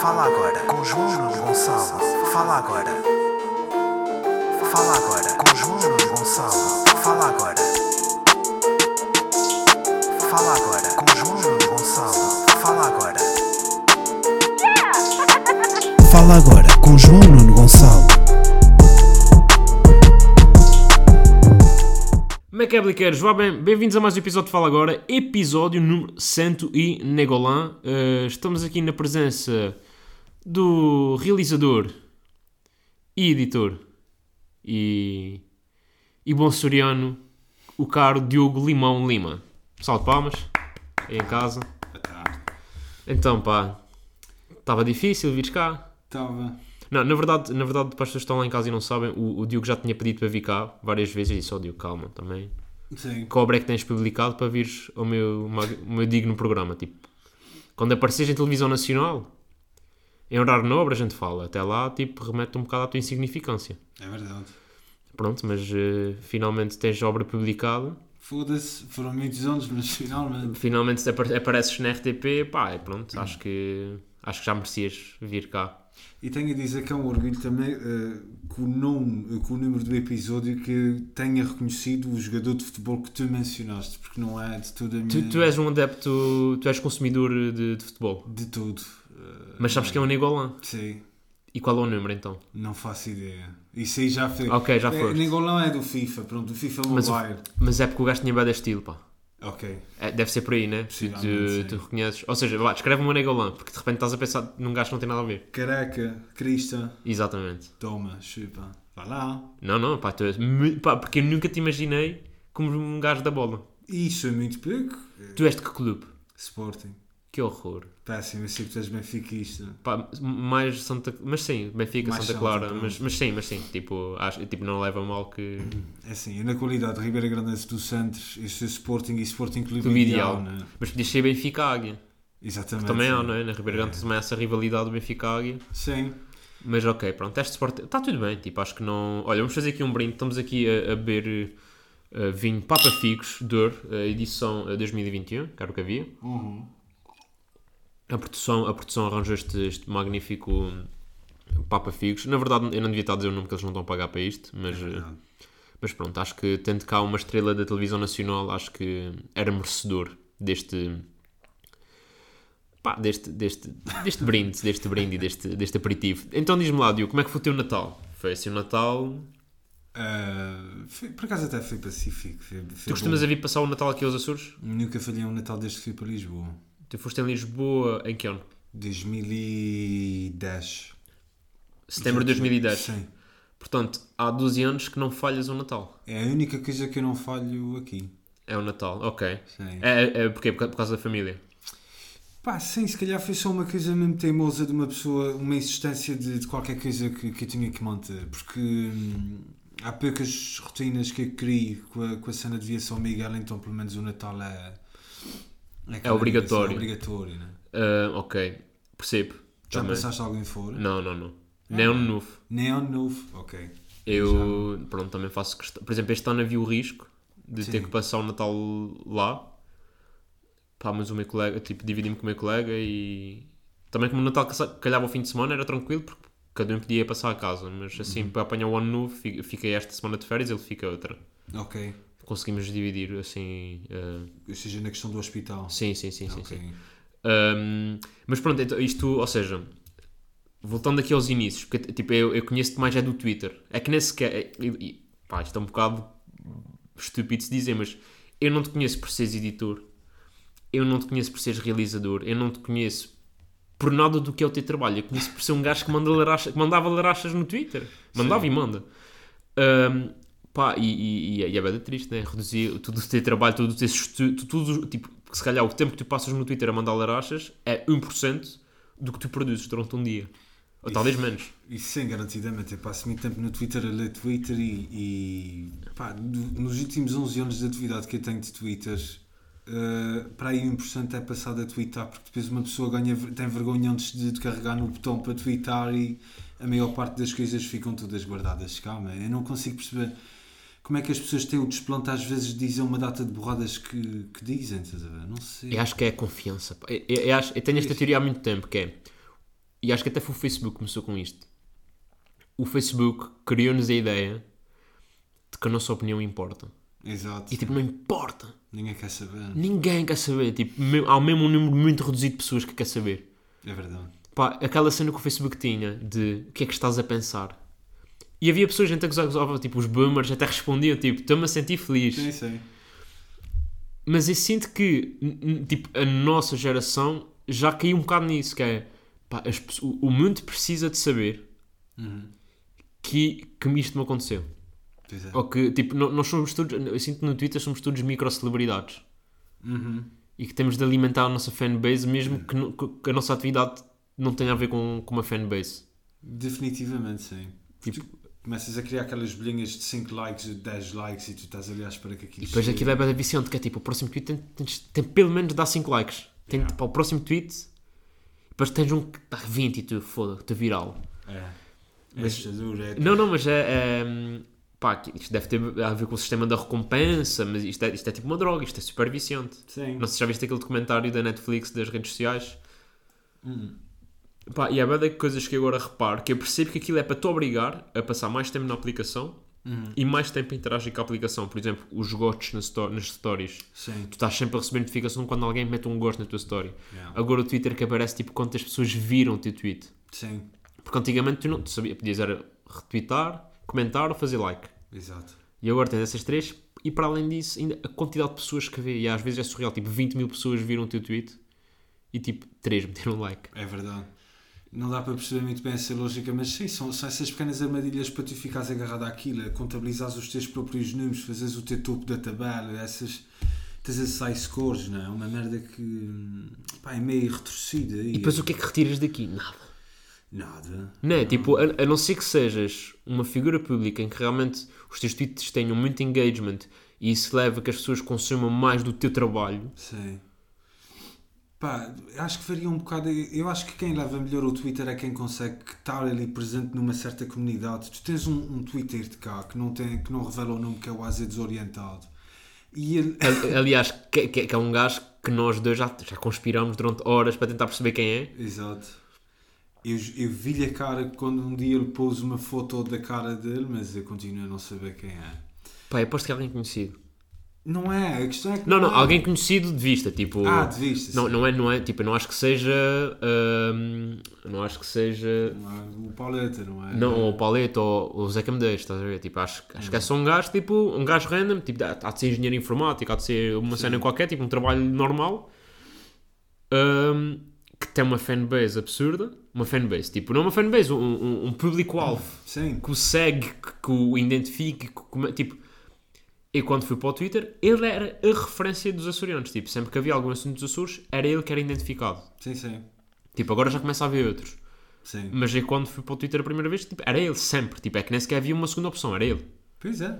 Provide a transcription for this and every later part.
Fala agora com João Gonçalo. Fala agora. Fala agora com João Gonçalo. Fala agora. Fala agora com João Gonçalo. Fala agora. Fala agora com João Nuno Gonçalo. Como é que é, Bliqueiros? Vá bem, bem-vindos a mais um episódio de Fala Agora, episódio número 100 e Negolã. Uh, estamos aqui na presença do realizador e editor e, e bom soriano, o caro Diogo Limão Lima. Salve palmas, aí em casa. Então, pá, estava difícil vir cá. Estava. Não, na verdade, na verdade, para as pessoas que estão lá em casa e não sabem, o, o Diogo já tinha pedido para vir cá várias vezes e disse, ó Diogo, calma também. Sim. Que obra é que tens publicado para vires ao meu, ao meu digno programa? Tipo, quando apareces em televisão nacional, em horário nobre a gente fala. Até lá, tipo, remete um bocado à tua insignificância. É verdade. Pronto, mas eh, finalmente tens a obra publicada. Foda-se, foram muitos anos, mas finalmente. Finalmente apar- apareces na RTP, pá, e pronto, acho que, acho que já merecias vir cá. E tenho a dizer que é um orgulho também eh, com o nome, com o número do episódio que tenha reconhecido o jogador de futebol que tu mencionaste, porque não é de toda a minha. Tu, tu és um adepto, tu és consumidor de, de futebol, De todo. Eh, mas sabes que é um Negolã. Sim, E qual é o número então? não faço ideia. Isso aí já foi. Ok, já é, foste. Ningolão é do FIFA, pronto, do FIFA Mas o-. Mas é porque o gajo tinha bem estilo, pá. Ok. É, deve ser por aí, né? Tu, Possivelmente, tu sim. reconheces. Ou seja, vá, escreve um Negolã, porque de repente estás a pensar num gajo que não tem nada a ver. Caraca, Crista, Exatamente. toma, chupa. Vai lá. Não, não, pá, tu pá, porque eu nunca te imaginei como um gajo da bola. Isso é muito pouco. Tu és de que clube? Sporting. Que horror. Péssimo, eu sei que tu és benfiquista. Pá, mais Santa... Mas sim, Benfica, Mais Santa Santa, Clara. pronto. Mas, mas sim, mas sim. Tipo, acho, tipo, não leva mal que... É assim, na qualidade de Ribeira Grandense do Santos, eu sou Sporting e Sporting Clube Ideal, né? Mas podias ser Benfica Águia. Exatamente. Também há, não é? Na Ribeira Grande também há essa rivalidade do Benfica Águia. Sim. Mas ok, pronto, este Sport está tudo bem, tipo, acho que não. Olha, vamos fazer aqui um brinde. Estamos aqui a, a beber eh, vinho Papa Figos Dor, a edição eh, 2021, que era o que havia. A produção, a produção arranjou este, este magnífico hum, Papa Figos. Na verdade, eu não devia estar a dizer o nome que eles não estão a pagar para isto, mas, eh, verdade. mas pronto, acho que tendo cá uma estrela da televisão nacional, acho que era merecedor deste. Pá, deste, deste, deste brinde, deste brinde e deste, deste aperitivo. Então diz-me lá, Diogo, como é que foi o teu Natal? Foi assim o Natal. Ah, foi- por acaso até foi pacífico. Foi Tu costumas bom. a vir passar o Natal aqui aos Açores? Nunca falhei um Natal desde que fui para Lisboa. Tu foste em Lisboa em que ano? 2010. Setembro de 2010. Sim. Portanto, há 12 anos que não falhas o Natal. É a única coisa que eu não falho aqui. É o Natal, ok. Sim. É, é, é porquê? Por causa da família. Pá, sim, se calhar foi só uma coisa mesmo teimosa de uma pessoa, uma insistência de, de qualquer coisa que, que eu tinha que manter, porque hum, há poucas rotinas que eu crio com a, com a cena de Via São Miguel, então pelo menos o Natal é. Aquela obrigatório. ligação, É obrigatório, né? Ah, ok, percebo. Já Também. passaste alguém fora? Não, não, não. Nem ano novo. Nem ano novo? Ok. Eu, pronto, também faço questão. Por exemplo, este ano havia o risco de ter Sim. que passar o Natal lá. Pá, mas o meu colega, tipo, dividi-me com o meu colega e. Também como o Natal calhava ao fim de semana, era tranquilo porque cada um podia passar a casa. Mas assim, Uhum. para apanhar o ano novo, fi- fiquei esta semana de férias, ele fica outra. Ok. Conseguimos dividir assim. ah, Ou seja, na questão do hospital. sim, sim, sim, sim. Ok. sim. Um, mas pronto, então, isto, ou seja, voltando aqui aos inícios, porque tipo, eu, eu conheço-te mais é do Twitter. É que nem sequer. é- e- pá, isto é um bocado estúpido de se dizer, mas eu não te conheço por seres editor, eu não te conheço por seres realizador, eu não te conheço por nada do que é o teu trabalho. Eu conheço por ser um gajo que, manda laracha, que mandava larachas no Twitter. Mandava e manda. Um, pá, e, e, e é- e é bem triste, né? Reduzir tudo o teu trabalho, todo o teu estudo, tudo, tipo, se calhar o tempo que tu passas no Twitter a mandar larachas é 1% do que tu produzes durante um dia. Ou talvez menos. Isso sim, garantidamente. Eu passo muito tempo no Twitter a ler Twitter e, e, pá, do- nos últimos 11 anos de atividade que eu tenho de Twitter, eh, para aí 1% é passado a twittar, porque depois uma pessoa ganha, tem vergonha antes de, de carregar no botão para twittar e a maior parte das coisas ficam todas guardadas. Calma, eu não consigo perceber como é que as pessoas têm o desplante às vezes de dizer uma data de borradas que, que dizem, estás a ver? Não sei. Eu acho que é a confiança. Eu, eu- eu acho- eu tenho esta teoria há muito tempo, que é e acho que até foi o Facebook que começou com isto. O Facebook criou-nos a ideia de que a nossa opinião importa. Exato. E tipo, não importa. Ninguém quer saber. Ninguém quer saber. Tipo, há mesmo um número muito reduzido de pessoas que quer saber. É verdade. Pá, aquela cena que o Facebook tinha de o que é que estás a pensar? E havia pessoas, gente a gozar, gozava, tipo, os boomers até respondiam, tipo, estou-me a sentir feliz. Sim, sim. Mas eu sinto que, tipo, a nossa geração já caiu um bocado nisso, que é, pá, as o mundo precisa de saber Uhum. que, que isto me aconteceu. Pois é. Ou que, tipo, nós somos todos, eu sinto que no Twitter somos todos micro-celebridades. Uhum. E que temos de alimentar a nossa fanbase, mesmo que, no- que a nossa atividade não tenha a ver com, com uma fanbase. Definitivamente, sim. Tipo- começas a criar aquelas bolinhas de 5 likes, de 10 likes e tu estás ali à espera que aquilo E depois chegue. aquilo é bem viciante, que é tipo, o próximo tweet tem, tens- tem pelo menos dar 5 likes. Tem, Yeah. tipo, o próximo tweet, depois tens um que dá 20 e tu, foda, tu viral. É. É Mas- assustador, é. Não, não, mas é... é pá, isto deve ter a ver com o sistema da recompensa, mas isto é, isto é tipo uma droga, isto é super viciante. Sim. Não sei se já viste aquele documentário da Netflix das redes sociais. Hum. Pá, e há bem coisas que agora reparo, que eu percebo que aquilo é para te obrigar a passar mais tempo na aplicação Uhum. e mais tempo a interagir com a aplicação. Por exemplo, os gostos nas, sto- nas stories. Sim. Tu estás sempre a receber notificação quando alguém mete um gosto na tua story. Yeah. Agora o Twitter que aparece tipo quantas pessoas viram o teu tweet. Sim. Porque antigamente tu não tu sabia, podias era retweetar, comentar ou fazer like. Exato. E agora tens essas três e para além disso ainda a quantidade de pessoas que vê. E às vezes é surreal, tipo 20 mil pessoas viram o teu tweet e tipo 3 meteram like. É verdade. Não dá para perceber muito bem essa lógica, mas sim, são, são essas pequenas armadilhas para tu ficares agarrado àquilo, contabilizares os teus próprios números, fazeres o teu topo da tabela, essas. Tens esses high scores, não é? Uma merda que. pá, é meio retorcida. E depois o que é que retiras daqui? Nada. Nada. Não é? Tipo, a, a não ser que sejas uma figura pública em que realmente os teus tweets tenham muito engagement e isso leva a que as pessoas consumam mais do teu trabalho. Sei. Pá, acho que varia um bocado. Eu acho que quem leva melhor o Twitter é quem consegue estar ali presente numa certa comunidade. Tu tens um, um Twitter de cá que não, tem, que não revela o nome que é o Ásia Desorientado. E ele. Ali- Aliás, que, que- que é um gajo que nós dois já, já conspiramos durante horas para tentar perceber quem é. Exato. Eu, eu vi-lhe a cara quando um dia ele pôs uma foto da cara dele, mas eu continuo a não saber quem é. Pá, aposto que é alguém conhecido. Não é, a questão é que. Não, não, é. alguém conhecido de vista, tipo... Ah, de vista. Não, sim. não é, não é, tipo, eu não acho que seja... hum, não acho que seja... Não é o Pauleta, não é? Não, ou o Paleta ou o Zé Camedeiros, estás a ver? Tipo, acho, acho que é só um gajo, tipo, um gajo random, tipo, há de ser engenheiro informático, há de ser uma cena qualquer, tipo, um trabalho normal, hum, que tem uma fanbase absurda, uma fanbase, tipo, não uma fanbase, um, um, um público-alvo, Sim. que o segue, que, que o identifique, que, come- tipo... E quando fui para o Twitter, ele era a referência dos açorianos. Tipo, sempre que havia algum assunto dos Açores, era ele que era identificado. Sim, sim. Tipo, agora já começa a haver outros. Sim. Mas eu quando fui para o Twitter a primeira vez, tipo, era ele sempre. Tipo, é que nem sequer havia uma segunda opção, era ele. Pois é.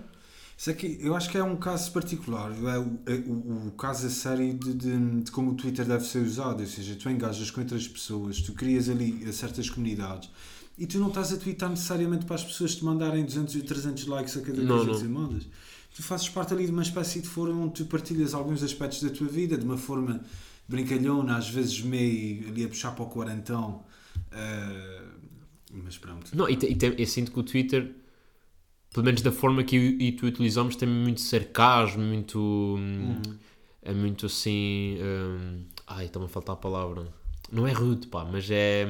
Isso aqui, eu acho que é um caso particular, é o, é o, o caso a sério de, de, de como o Twitter deve ser usado, ou seja, tu engajas com outras pessoas, tu crias ali eh, certas comunidades e tu não estás a twittar necessariamente para as pessoas te mandarem 200 e 300 likes a cada não. que mandas. Tu fazes parte ali de uma espécie de fórum onde tu partilhas alguns aspectos da tua vida de uma forma brincalhona, às vezes meio ali a puxar para o quarentão. eh, mas pronto. Não, e, te- e tem- eu sinto que o Twitter, pelo menos da forma que eu e tu utilizamos, tem muito sarcasmo, muito. hum, É muito assim. hum, ai, está-me a faltar a palavra. Não é rude, pá, mas é.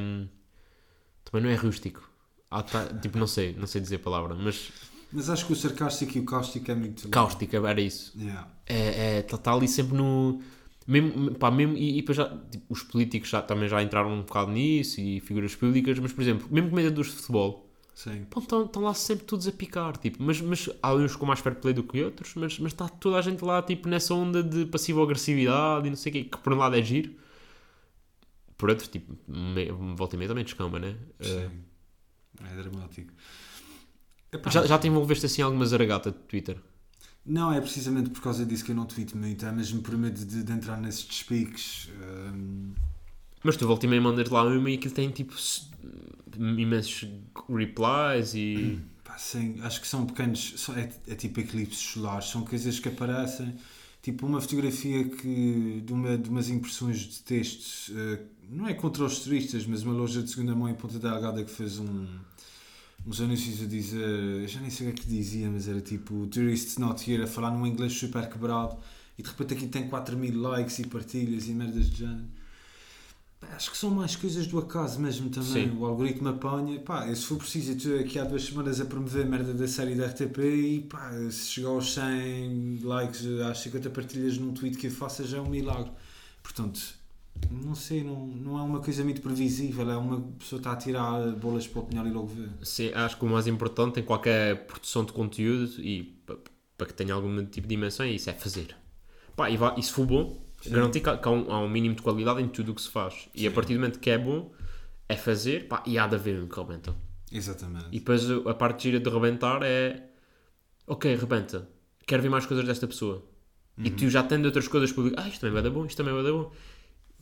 Também não é rústico. Ah, tá, tipo, não sei, não sei dizer a palavra, mas Mas acho que o sarcástico e o cáustico é muito. cáustica, era isso. Yeah. é, está tá ali sempre no. Mesmo, pá, mesmo, e, e depois já, tipo, os políticos já, também já entraram um bocado nisso e figuras públicas, mas por exemplo, mesmo comentadores de futebol Sim. estão, estão lá sempre todos a picar, tipo, mas, mas há uns com mais fair play do que outros, mas, está toda a gente lá tipo, nessa onda de passivo-agressividade e não sei o quê, que por um lado é giro, por outro, tipo, me, volta e meia também descamba, né? Sim. É dramático. Epá, já, já te envolveste assim alguma zaragata de Twitter? Não, é precisamente por causa disso que eu não tweeto muito, é mesmo por medo de, de entrar nesses despiques. hum, Mas tu volta e meia mandas lá uma e aquilo tem tipo imensos replies e. pá, sim, acho que são pequenos, é, é tipo eclipses solares, são coisas que aparecem. Tipo, uma fotografia que, de, uma, de umas impressões de textos, eh, não é contra os turistas, mas uma loja de segunda mão em Ponta Delgada que fez um, uns anúncios a dizer, eu já nem sei o que é que dizia, mas era tipo, tourists not here, a falar num inglês super quebrado, e de repente aqui tem 4 mil likes e partilhas e merdas de género. Pá, Acho que são mais coisas do acaso mesmo também. Sim. O algoritmo apanha. Pá, se for preciso, eu estou aqui há duas semanas a promover merda da série da RTP e pá, se chegar aos 100 likes, às 50 partilhas num tweet que eu faça já é um milagre. Portanto, não sei, não, não é uma coisa muito previsível. É uma pessoa está a tirar bolas para o pinhal e logo vê. Sim, acho que o mais importante em qualquer produção de conteúdo e pa- para que tenha algum tipo de dimensão é isso, é fazer. Pá, e, vá- e se for bom, garantir que, há, um, há um mínimo de qualidade em tudo o que se faz. E a Sim. partir do momento que é bom, é fazer, pá, e há de haver um que rebenta. Exatamente. E depois a parte gira de rebentar é ok, rebenta, quero ver mais coisas desta pessoa. E tu já tendo outras coisas publicadas, ah, isto também vai dar bom, isto também vai dar bom.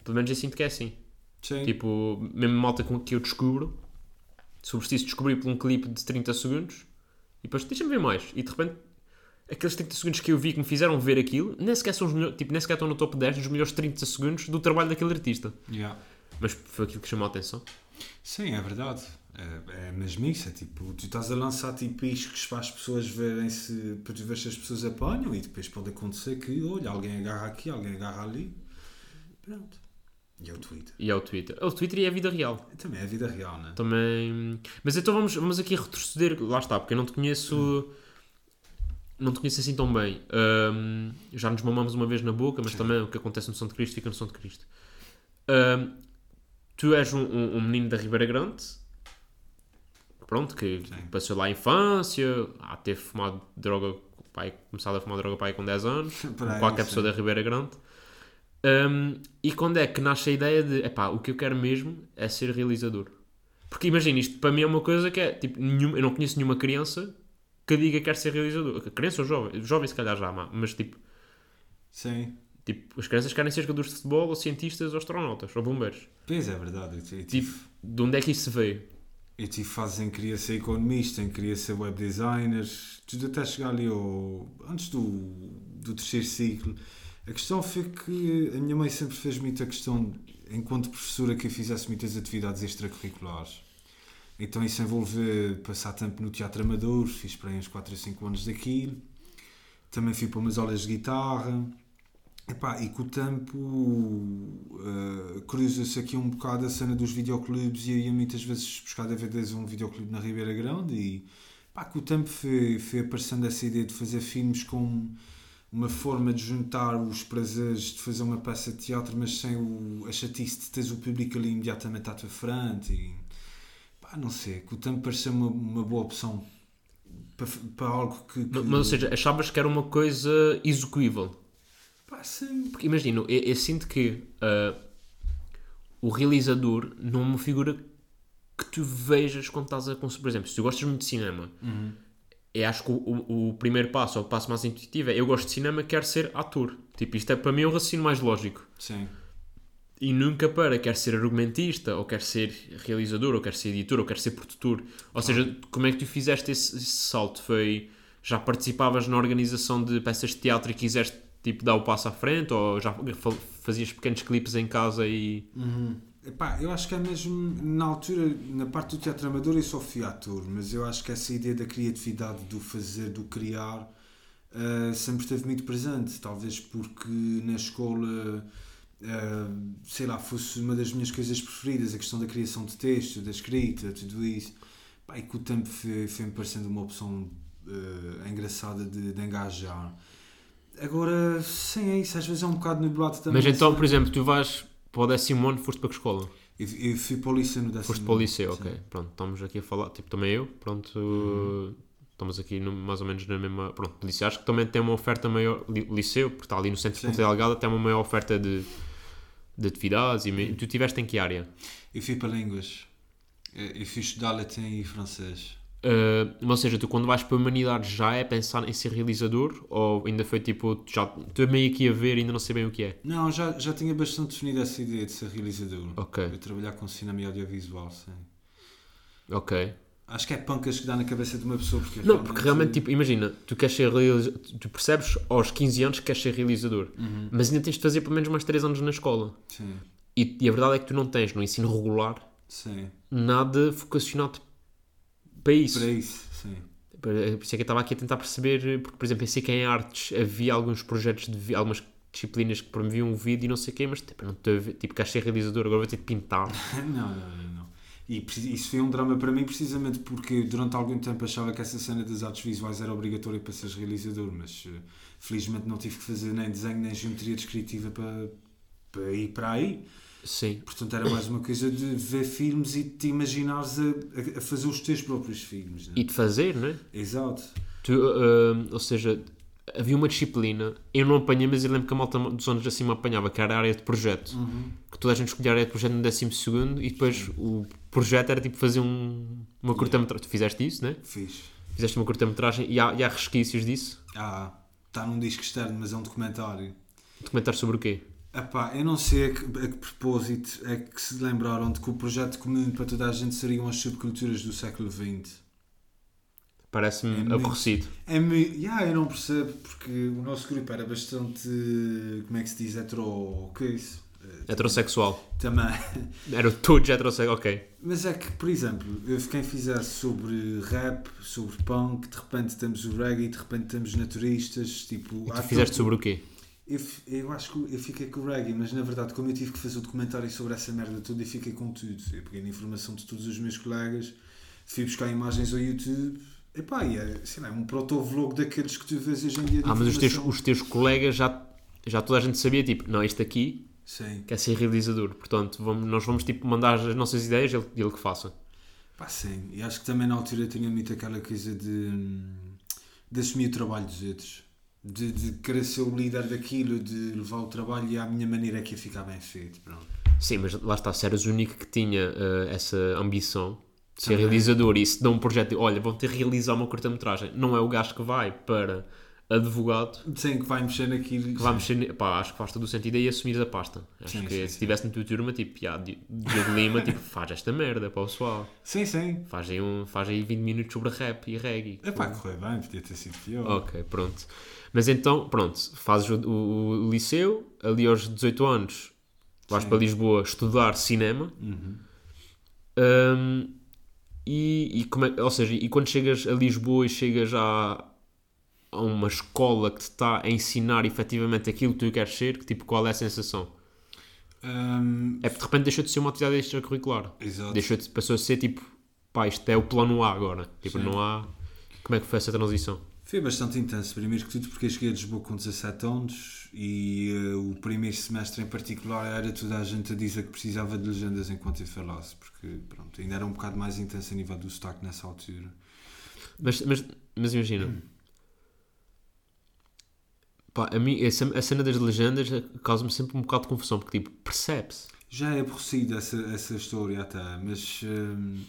Pelo menos eu sinto que é assim. Sim. Tipo, mesmo malta com que eu descubro, preciso descobrir por um clipe de 30 segundos, e depois deixa-me ver mais. E de repente, aqueles 30 segundos que eu vi que me fizeram ver aquilo, nem sequer, são os melhores, tipo, nem sequer estão no top 10 dos melhores 30 segundos do trabalho daquele artista. Yeah. Mas foi aquilo que chamou a atenção. Sim, é verdade. É, é mesmo isso. É tipo, tu estás a lançar tipo iscos para as pessoas verem se, para ver se as pessoas apanham e depois pode acontecer que, olha, alguém agarra aqui, alguém agarra ali. Pronto. E é o Twitter. E é o Twitter. É o Twitter e é a vida real. Também é a vida real, né? Também. Mas então vamos, vamos aqui retroceder. Lá está, porque eu não te conheço. Não te conheço assim tão bem. Ahm, já nos mamamos uma vez na boca, mas Sim. também o que acontece no São de Cristo fica no São de Cristo. Ahm, tu és um, um- um menino da Ribeira Grande. Pronto, que Sim. passou lá a infância, a ter fumado droga, pai, começado a fumar droga pai com 10 anos, como qualquer pessoa da Ribeira Grande. Um, e quando é que nasce a ideia de, epá, o que eu quero mesmo é ser realizador? Porque imagina, isto para mim é uma coisa que é, tipo, nenhum, eu não conheço nenhuma criança que diga que quer ser realizador. Criança ou jovem? Jovem se calhar já, mas tipo, Sim. tipo, as crianças querem ser jogadores de futebol, ou cientistas, ou astronautas, ou bombeiros. Pois é verdade. Eu, tive, Tipo, de onde é que isso veio? eu tive fases em que queria ser economista, em que queria ser web designer, tudo até chegar ali ao. antes do, do terceiro ciclo. A questão foi que a minha mãe sempre fez muita questão, enquanto professora, que eu fizesse muitas atividades extracurriculares. Então isso envolve passar tempo no teatro amador, fiz para aí uns 4 ou 5 anos daquilo. Também fui para umas aulas de guitarra. Epá, e com o tempo uh, cruza-se aqui um bocado a cena dos videoclubes e eu ia muitas vezes buscar DVDs a um videoclube na Ribeira Grande e pá, com o tempo foi, foi aparecendo essa ideia de fazer filmes com uma forma de juntar os prazeres de fazer uma peça de teatro mas sem o, a chatice de teres o público ali imediatamente à tua frente e pá, não sei, com o tempo pareceu uma, uma boa opção para, para algo que, que Mas, ou seja, achavas que era uma coisa execuível? pá, sim, Porque imagina, eu, eu sinto que ah, o realizador não é uma figura que tu vejas quando estás a consumir. Por exemplo, se tu gostas muito de cinema, eu acho que o, o- o primeiro passo, ou o passo mais intuitivo é eu gosto de cinema, quero ser ator. Tipo, isto é para mim o raciocínio mais lógico. sim. E nunca para, quer ser argumentista, ou quer ser realizador, ou quer ser editor, ou quer ser produtor. Ou seja, como é que tu fizeste esse, esse salto? Foi, já participavas na organização de peças de teatro e quiseste tipo, dar o passo à frente? Ou já fa- fazias pequenos clipes em casa e... Epá, eu acho que é mesmo na altura, na parte do teatro amador eu só fui ator, mas eu acho que essa ideia da criatividade, do fazer, do criar, eh, sempre esteve muito presente. Talvez porque na escola, eh, sei lá, fosse uma das minhas coisas preferidas, a questão da criação de texto, da escrita, tudo isso. Pá, e com o tempo foi- foi-me parecendo uma opção eh, engraçada de, de engajar. Agora, sim, é isso, às vezes é um bocado nublado também. Mas então, sabe? por exemplo, tu vais para o décimo ano, foste para que escola? Eu, eu fui para o liceu no décimo Foste para o ano, liceu, sim. ok. Pronto, estamos aqui a falar, tipo, também eu, pronto, Uhum. estamos aqui no- mais ou menos na mesma, pronto, liceu, acho que também tem uma oferta maior, li- liceu, porque está ali no centro de Sim. Ponta Delgada, tem uma maior oferta de, de atividades, e tu tiveste em que área? Eu fui para línguas. Eu eu fui estudar latim e francês. Uh, ou seja, tu quando vais para a humanidade já é pensar em ser realizador, ou ainda foi tipo, já estou meio aqui a ver e ainda não sei bem o que é? Não, já, já tinha bastante definida essa ideia de ser realizador. Ok. Eu trabalhar com cinema e audiovisual, sim. Ok. Acho que é pancas que dá na cabeça de uma pessoa. Porque Não, porque realmente, tipo, imagina, tu queres ser realizador, tu percebes aos 15 anos que queres ser realizador, Uhum. mas ainda tens de fazer pelo menos mais 3 anos na escola. Sim, E, e a verdade é que tu não tens no ensino regular sim. nada vocacionado para isso. Para isso, sim. Por por isso é que eu estava aqui a tentar perceber, porque, por exemplo, pensei que em artes havia alguns projetos, de algumas disciplinas que promoviam o vídeo e não sei o quê, mas tipo, não ver, tipo, queres ser realizador, agora vou ter de pintar. Não, não, não, não. E isso foi um drama para mim precisamente porque durante algum tempo achava que essa cena das artes visuais era obrigatória para seres realizador, mas eh, felizmente não tive que fazer nem desenho nem geometria descritiva para, para ir para aí. Sim. Portanto, era mais uma coisa de ver filmes e te imaginares a, a- fazer os teus próprios filmes. Né? E de fazer, não é? Exato. Tu, ah, ou seja, havia uma disciplina, eu não apanhei, mas eu lembro que a malta dos anos acima apanhava, que era a área de projeto. Uhum. Que toda a gente escolhia a área de projeto no 12 e depois o projeto era tipo fazer um, uma curta-metragem. Tu fizeste isso, né? Fiz. Fizeste uma curta-metragem e há, e há resquícios disso. Ah, está num disco externo, mas é um documentário. Documentar sobre o quê? Epá, eu não sei a que, a que propósito é que se lembraram de que o projeto comum para toda a gente seriam as subculturas do século XX. Parece-me É aborrecido. É me... yeah, eu não percebo porque o nosso grupo era bastante, como é que se diz, hetero... que é isso? Eh, Heterossexual. Também. Era todos heterossexual, ok. Mas é que, por exemplo, eu- quem fizesse sobre rap, sobre punk, de repente temos o reggae, de repente temos naturistas, tipo... Tu fizeste sobre o quê? Eu, eu acho que eu fiquei com o reggae, mas na verdade, como eu tive que fazer o documentário sobre essa merda toda, eu fiquei com tudo. Eu peguei na informação de todos os meus colegas, fui buscar imagens ao YouTube. Epá, e é, sei lá, é um proto-vlog daqueles que tu vês hoje em dia. Ah, mas os teus, os teus colegas já, já toda a gente sabia, tipo, não, este aqui Sim, quer ser realizador, portanto, vamos, nós vamos tipo mandar as nossas ideias e ele, ele que faça. pá, sim. E acho que também na altura tinha muito aquela coisa de, hum, de assumir o trabalho dos outros. De, de querer ser o líder daquilo, de levar o trabalho e à minha maneira é que ia ficar bem feito. Pronto. Sim, mas lá está, se eras o único que tinha eh, essa ambição de ser Também. realizador e se dá um projeto de, olha, vão ter que realizar uma curta-metragem, não é o gajo que vai para advogado Sim, que vai mexer naquilo. que vai mexer, pá, acho que faz todo o sentido aí assumir a pasta. Acho Sim, que sim, se sim. estivesse na tua turma, tipo, já, Di- Diogo Lima, tipo, faz esta merda para o pessoal. Sim, sim. Faz aí, um, faz aí 20 minutos sobre rap e reggae. É pá, correu bem, podia ter sido pior. Ok, pronto. Mas então, pronto, fazes o, o- o liceu, ali aos 18 anos vais Sim. para Lisboa estudar cinema. Uhum. Hum, e, e como é- ou seja, e quando chegas a Lisboa e chegas a, a uma escola que te está a ensinar efetivamente aquilo que tu queres ser, que, tipo, qual é a sensação? Hum, É porque de repente deixou de ser uma atividade extracurricular. exato. Deixou de, passou a ser tipo, pá, isto é o plano A agora. Tipo, Sim. não há. Como é que foi essa transição? Foi bastante intenso, primeiro que tudo porque eu cheguei a Lisboa com 17 anos e eh, o primeiro semestre em particular era toda a gente a dizer que precisava de legendas enquanto eu falasse, porque pronto, ainda era um bocado mais intenso a nível do sotaque nessa altura. Mas, mas, mas imagina. Pá, a, mim, essa, a cena das legendas causa-me sempre um bocado de confusão, porque tipo, percebe-se. Já é aborrecido essa, essa história até, mas hum,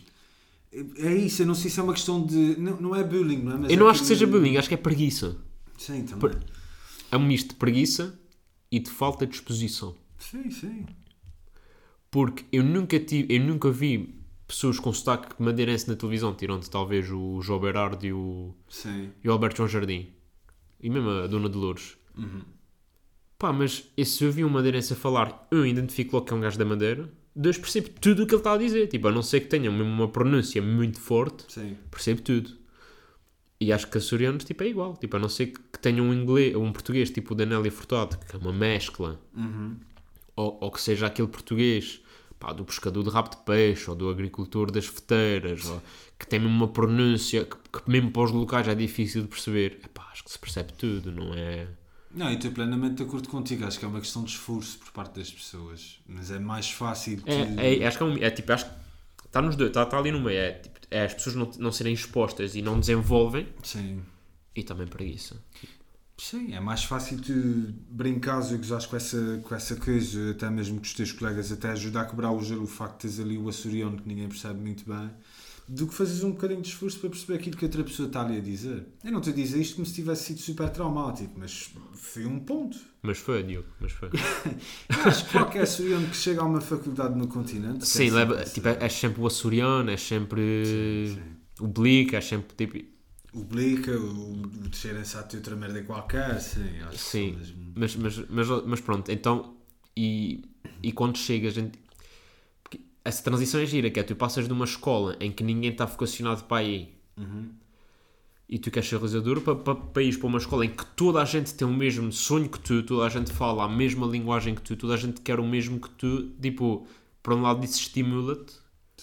é isso, eu não sei se é uma questão de. Não, não é bullying, não é? Mas Eu não é acho que seja bullying, acho que é preguiça. Sim, também. Por- É um misto de preguiça e de falta de disposição. Sim, sim. Porque eu nunca tive, eu nunca vi pessoas com sotaque madeirense na televisão, tirando talvez o João Berardo e o, Sim. e o Alberto João Jardim. E mesmo a Dona Dolores. Pá, mas e se eu vi um madeirense a falar, um, identifico logo que é um gajo da Madeira, dois, percebo tudo o que ele está a dizer. Tipo, a não ser que tenha mesmo uma pronúncia muito forte, Sim. percebo tudo. E acho que açorianos, tipo, é igual. Tipo, a não ser que tenha um inglês, ou um português, tipo o Danélia Furtado, que é uma mescla. Uhum. Ou, ou que seja aquele português, pá, do pescador de rabo de peixe, ou do agricultor das feteiras, ou que tem mesmo uma pronúncia que, que mesmo para os locais é difícil de perceber. Epá, acho que se percebe tudo, não é... Não, eu estou plenamente de acordo contigo. Acho que é uma questão de esforço por parte das pessoas. Mas é mais fácil. de- É, é, acho que é, um, é tipo, acho que está nos dois, está, está ali no meio. É, tipo, é as pessoas não, não serem expostas e não desenvolvem Sim. e também preguiça. Sim, é mais fácil tu brincares e gozares com essa, com essa coisa, até mesmo com os teus colegas, até ajudar a quebrar o gelo, o facto de teres ali o açoriano que ninguém percebe muito bem, do que fazes um bocadinho de esforço para perceber aquilo que a outra pessoa está ali a dizer. Eu não estou a dizer isto como se tivesse sido super traumático, mas foi um ponto. Mas foi, Diogo, mas foi. Acho que qualquer açoriano que chega a uma faculdade no continente. Sim, leva, sempre tipo, é, sempre o açoriano, é sempre... essa- Sim, O Blick é sempre tipo. O Blica, o, o Teixeira Sato e outra merda qualquer, sim, acho que Sim, são mesmo- mas, mas, mas, mas pronto, então. E, e quando chega, a gente. porque Essa transição é gira, que é tu passas de uma escola em que ninguém está vocacionado para aí Uhum. e tu queres ser realizador para, para, para ires para uma escola em que toda a gente tem o mesmo sonho que tu, toda a gente fala a mesma linguagem que tu, toda a gente quer o mesmo que tu, tipo, por um lado isso estimula-te,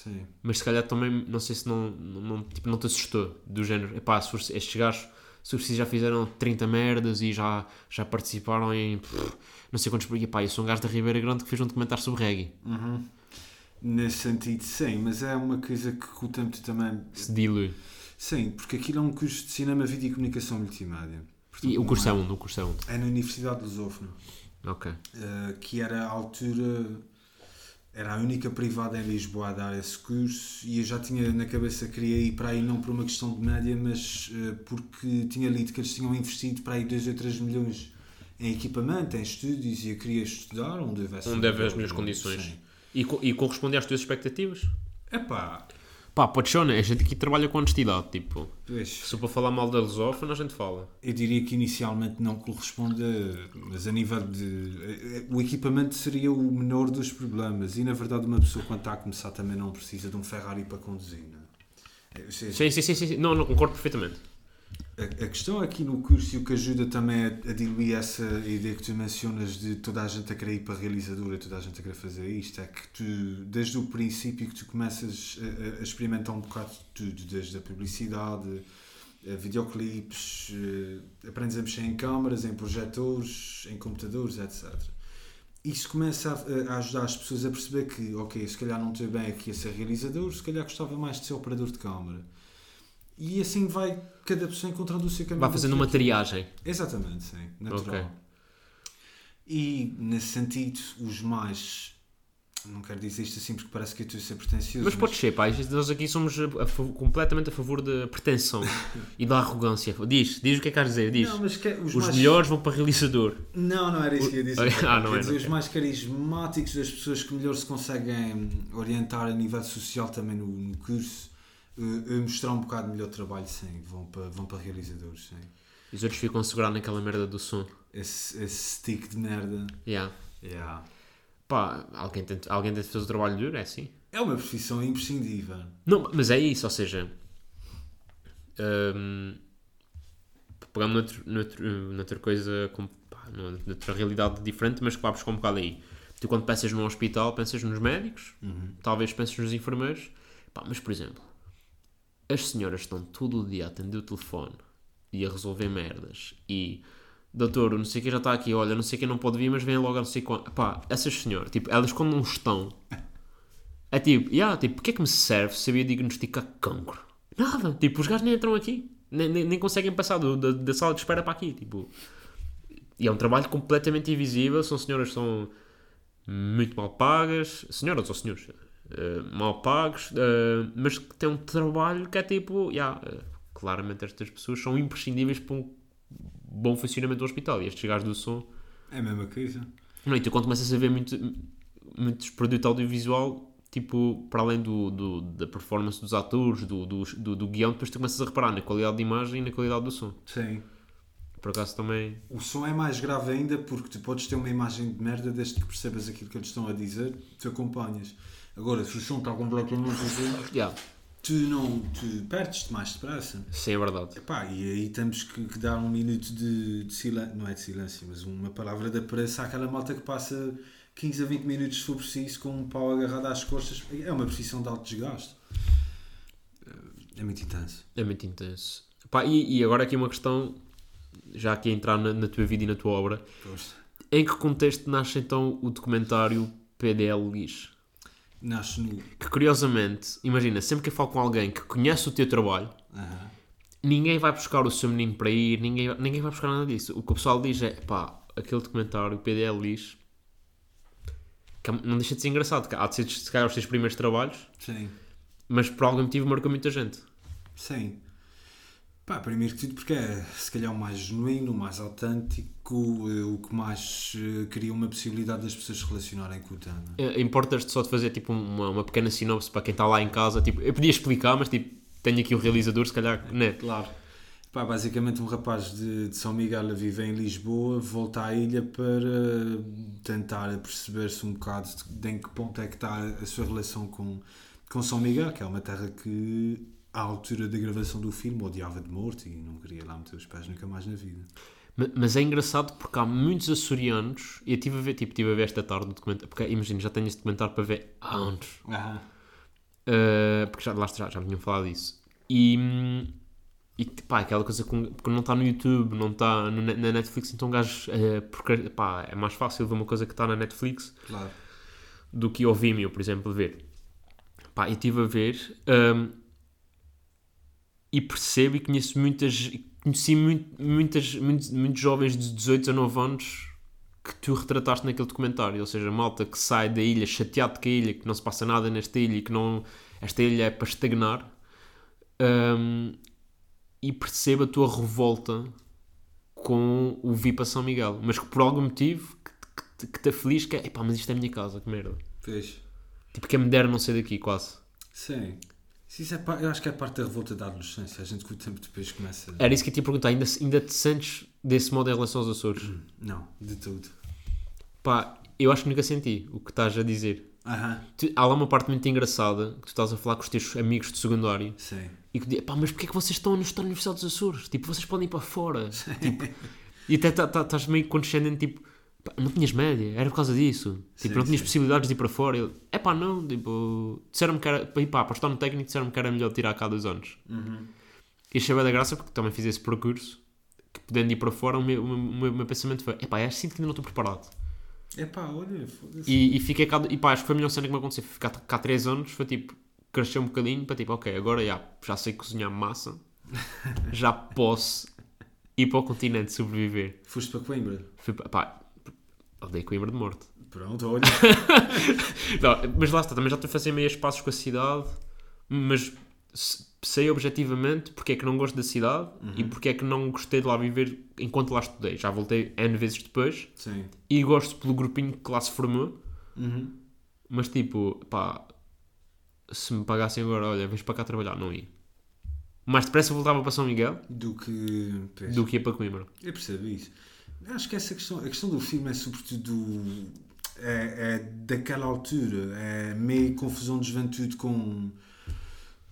Sim. mas se calhar também, não sei se não, não, tipo, não te assustou, do género, epá, se for- estes gajos, se for preciso, já fizeram 30 merdas e já, já participaram em, pff, não sei quantos, e epá, eu sou um gajo da Ribeira Grande que fez um documentário sobre reggae, Uhum. Nesse sentido, sim, mas é uma coisa que com o tempo também. se dilui. Sim, porque aquilo é um curso de cinema, vídeo e comunicação multimédia. Portanto, E o curso é é, onde? O curso é onde? é na Universidade de Lusófona, Ok. eh, que era a altura. Era a única privada em Lisboa a dar esse curso e eu já tinha na cabeça que queria ir para aí não por uma questão de média, mas eh, porque tinha lido que eles tinham investido para aí 2 ou 3 milhões em equipamento, em estúdios e eu queria estudar onde houvesse Onde deve as melhores condições. Sim. E, co- e corresponde às tuas expectativas? Epá, Pá, pode ser, né? A gente aqui trabalha com honestidade, tipo. pois, Se para falar mal da lusófona, a gente fala. Eu diria que inicialmente não corresponde, a- mas a nível de. O equipamento seria o menor dos problemas e na verdade uma pessoa quando está a começar também não precisa de um Ferrari para conduzir. Não é? Seja, Sim, sim, sim, sim. sim. Não, não, concordo perfeitamente. A, questão aqui no curso e o que ajuda também a, a diluir essa ideia que tu mencionas de toda a gente a querer ir para a realizadora, toda a gente a querer fazer isto, é que tu, desde o princípio que tu começas a, a- experimentar um bocado de tudo, desde a publicidade, a videoclipes, eh, aprendes a mexer em câmaras, em projetores, em computadores, etc. Isso começa a ajudar as pessoas a perceber que, ok, se calhar não estou bem aqui a ser realizador, se calhar gostava mais de ser operador de câmara. E assim vai cada pessoa encontrando o seu caminho. Vai fazendo uma triagem. Exatamente, sim. Natural. Ok. E nesse sentido, os mais. Não quero dizer isto assim porque parece que eu estou a ser pretencioso. Mas pode ser, pá. Nós aqui somos a- completamente a favor da pretensão e da arrogância. Diz, diz o que é que queres dizer. Diz. Não, mas que, os, Os mais... melhores vão para realizador. Não, não era isso que eu ia dizer. Ah, não Quer era, dizer, os ok. mais carismáticos, as pessoas que melhor se conseguem orientar a nível social também no, no curso, mostrar um bocado melhor trabalho, sim. Vão para, vão para realizadores, sim. E os outros ficam a segurar naquela merda do som. Esse, esse stick de merda. Yeah. Yeah. Pá, alguém tem, alguém tem de fazer o trabalho duro, é assim. É uma profissão imprescindível. Não, mas é isso, ou seja, hum, pegando noutro, noutro, noutra coisa, com, pá, numa- noutra realidade diferente, mas que vai buscar um bocado aí. Tu quando pensas num hospital, pensas nos médicos, talvez penses nos enfermeiros, pá, mas por exemplo, as senhoras estão todo o dia a atender o telefone e a resolver merdas e doutor, não sei o que já está aqui, olha, não sei quem não pode vir, mas vem logo não sei quando. Pá, essas senhoras, tipo, elas quando não estão, é tipo, yeah, tipo, porque é que me serve se sabia diagnosticar cancro? Nada, tipo, os gajos nem entram aqui, nem, nem, nem conseguem passar do- da, da sala de espera para aqui, tipo. E é um trabalho completamente invisível, são senhoras que são muito mal pagas, senhoras ou senhores, eh, mal pagos, eh, mas que têm um trabalho que é tipo, yeah, claramente estas pessoas são imprescindíveis para um bom funcionamento do hospital. E estes gajos do som. É a mesma coisa. Não, e tu quando começas a ver muito, muitos produtos audiovisual, tipo, para além do, do- da performance dos atores, do, do, do, do guião, depois tu começas a reparar na qualidade de imagem e na qualidade do som. Sim. Por acaso também. O som é mais grave ainda porque tu podes ter uma imagem de merda desde que percebas aquilo que eles estão a dizer, tu acompanhas. Agora, se o som está completamente assim, Yeah, tu não tu perdes-te mais depressa. sim, é verdade. Epá, e aí temos que, que dar um minuto de, de silêncio, não é de silêncio, mas uma palavra de apreço àquela malta que passa 15 a 20 minutos se for preciso com um pau agarrado às costas. É uma profissão de alto desgaste. É muito intenso. É muito intenso. Pá, e, e agora aqui uma questão, já aqui a entrar na, na tua vida e na tua obra. Pois. Em que contexto nasce então o documentário PDL Lix? Nasce no. Que curiosamente, imagina, sempre que eu falo com alguém que conhece o teu trabalho, Aham. ninguém vai buscar o seu menino para ir, ninguém, ninguém vai buscar nada disso. O que o pessoal diz é, pá, aquele documentário, o PDL Lix, que é- não deixa de ser engraçado, que há de ser se calhar os teus primeiros trabalhos, Sim. mas por algum motivo marcou muita gente. Sim. Pá, primeiro que tudo porque é se calhar o mais genuíno, o mais autêntico, eh, o que mais eh, cria uma possibilidade das pessoas se relacionarem com o tema. É, Importas-te só de fazer tipo uma, uma pequena sinopse para quem está lá em casa, tipo, eu podia explicar, mas tipo, tenho aqui o realizador, se calhar, né? Claro. Pá, basicamente um rapaz de, de São Miguel a viver em Lisboa volta à ilha para tentar perceber-se um bocado de em que ponto é que está a sua relação com, com São Miguel, que é uma terra que à altura da gravação do filme odiava de morte e não queria lá meter os pés nunca mais na vida. Ma- Mas é engraçado porque há muitos açorianos, e eu estive a ver, tipo, estive a ver esta tarde o documentário, porque imagina, já tenho este documentário para ver há anos. Uh, porque já, lá já, já me tinham falado disso. E, e pá, aquela coisa com, porque não está no YouTube, não está no na Netflix, então um gajo, uh, porque, pá, é mais fácil ver uma coisa que está na Netflix Claro. do que ao Vimeo, por exemplo, ver. Pá, e estive a ver hum, e percebo e conheço muitas, conheci muito- muitas, muitos, muitos jovens de 18, 19 anos que tu retrataste naquele documentário, ou seja, malta que sai da ilha chateado com a ilha, que não se passa nada nesta ilha e que não, esta ilha é para estagnar hum, e percebo a tua revolta com o vir para São Miguel, mas que por algum motivo que, que, que te aflige que é, epá, mas isto é a minha casa, que merda. Fez. Tipo, quem me dera não ser daqui, quase. Sim. Isso é, eu acho que é parte da revolta da adolescência. A gente com o tempo depois começa. Era isso que eu te ia perguntar, ainda, ainda te sentes desse modo em relação aos Açores? Não, de tudo. Pá, eu acho que nunca senti o que estás a dizer. Aham. Tu- há lá uma parte muito engraçada que tu estás a falar com os teus amigos de secundário Sim. e que dizem, pá, mas porquê é que vocês estão na estão na Universidade dos Açores? Tipo, vocês podem ir para fora. Tipo, e até tá- tá- estás meio condescendente, tipo, pá, não tinhas média, era por causa disso. Tipo, Sim, não tinhas sim. possibilidades de ir para fora. Eu, é pá, não, tipo, disseram-me que era, para ir para estar no técnico, disseram-me que era melhor tirar cá dois anos. E achei da graça porque também fiz esse percurso, que podendo ir para fora, o meu, o meu, o meu- o meu pensamento foi, é pá, acho sinto que ainda não estou preparado. É pá, olha, foda-se. E, e fiquei cá, e pá, acho que foi a melhor cena que me aconteceu. Ficar cá 3 anos foi tipo, crescer um bocadinho para tipo, ok, agora já, já sei cozinhar massa, já posso ir para o continente sobreviver. Foste para Coimbra. Fui, pá, odeio Coimbra de morte. Pronto, olha. Não, mas lá está, também já estou a fazer meios passos com a cidade, mas se- sei objetivamente porque é que não gosto da cidade e porque é que não gostei de lá viver enquanto lá estudei. Já voltei N vezes depois Sim. e gosto pelo grupinho que lá se formou. Uhum. Mas tipo, pá, se me pagassem agora, olha, vens para cá trabalhar, não ia. Mais depressa voltava para São Miguel Do que. do que ia para Coimbra. Eu percebo isso. Acho que essa questão, a questão do filme é sobretudo é, é daquela altura, é meio confusão de juventude com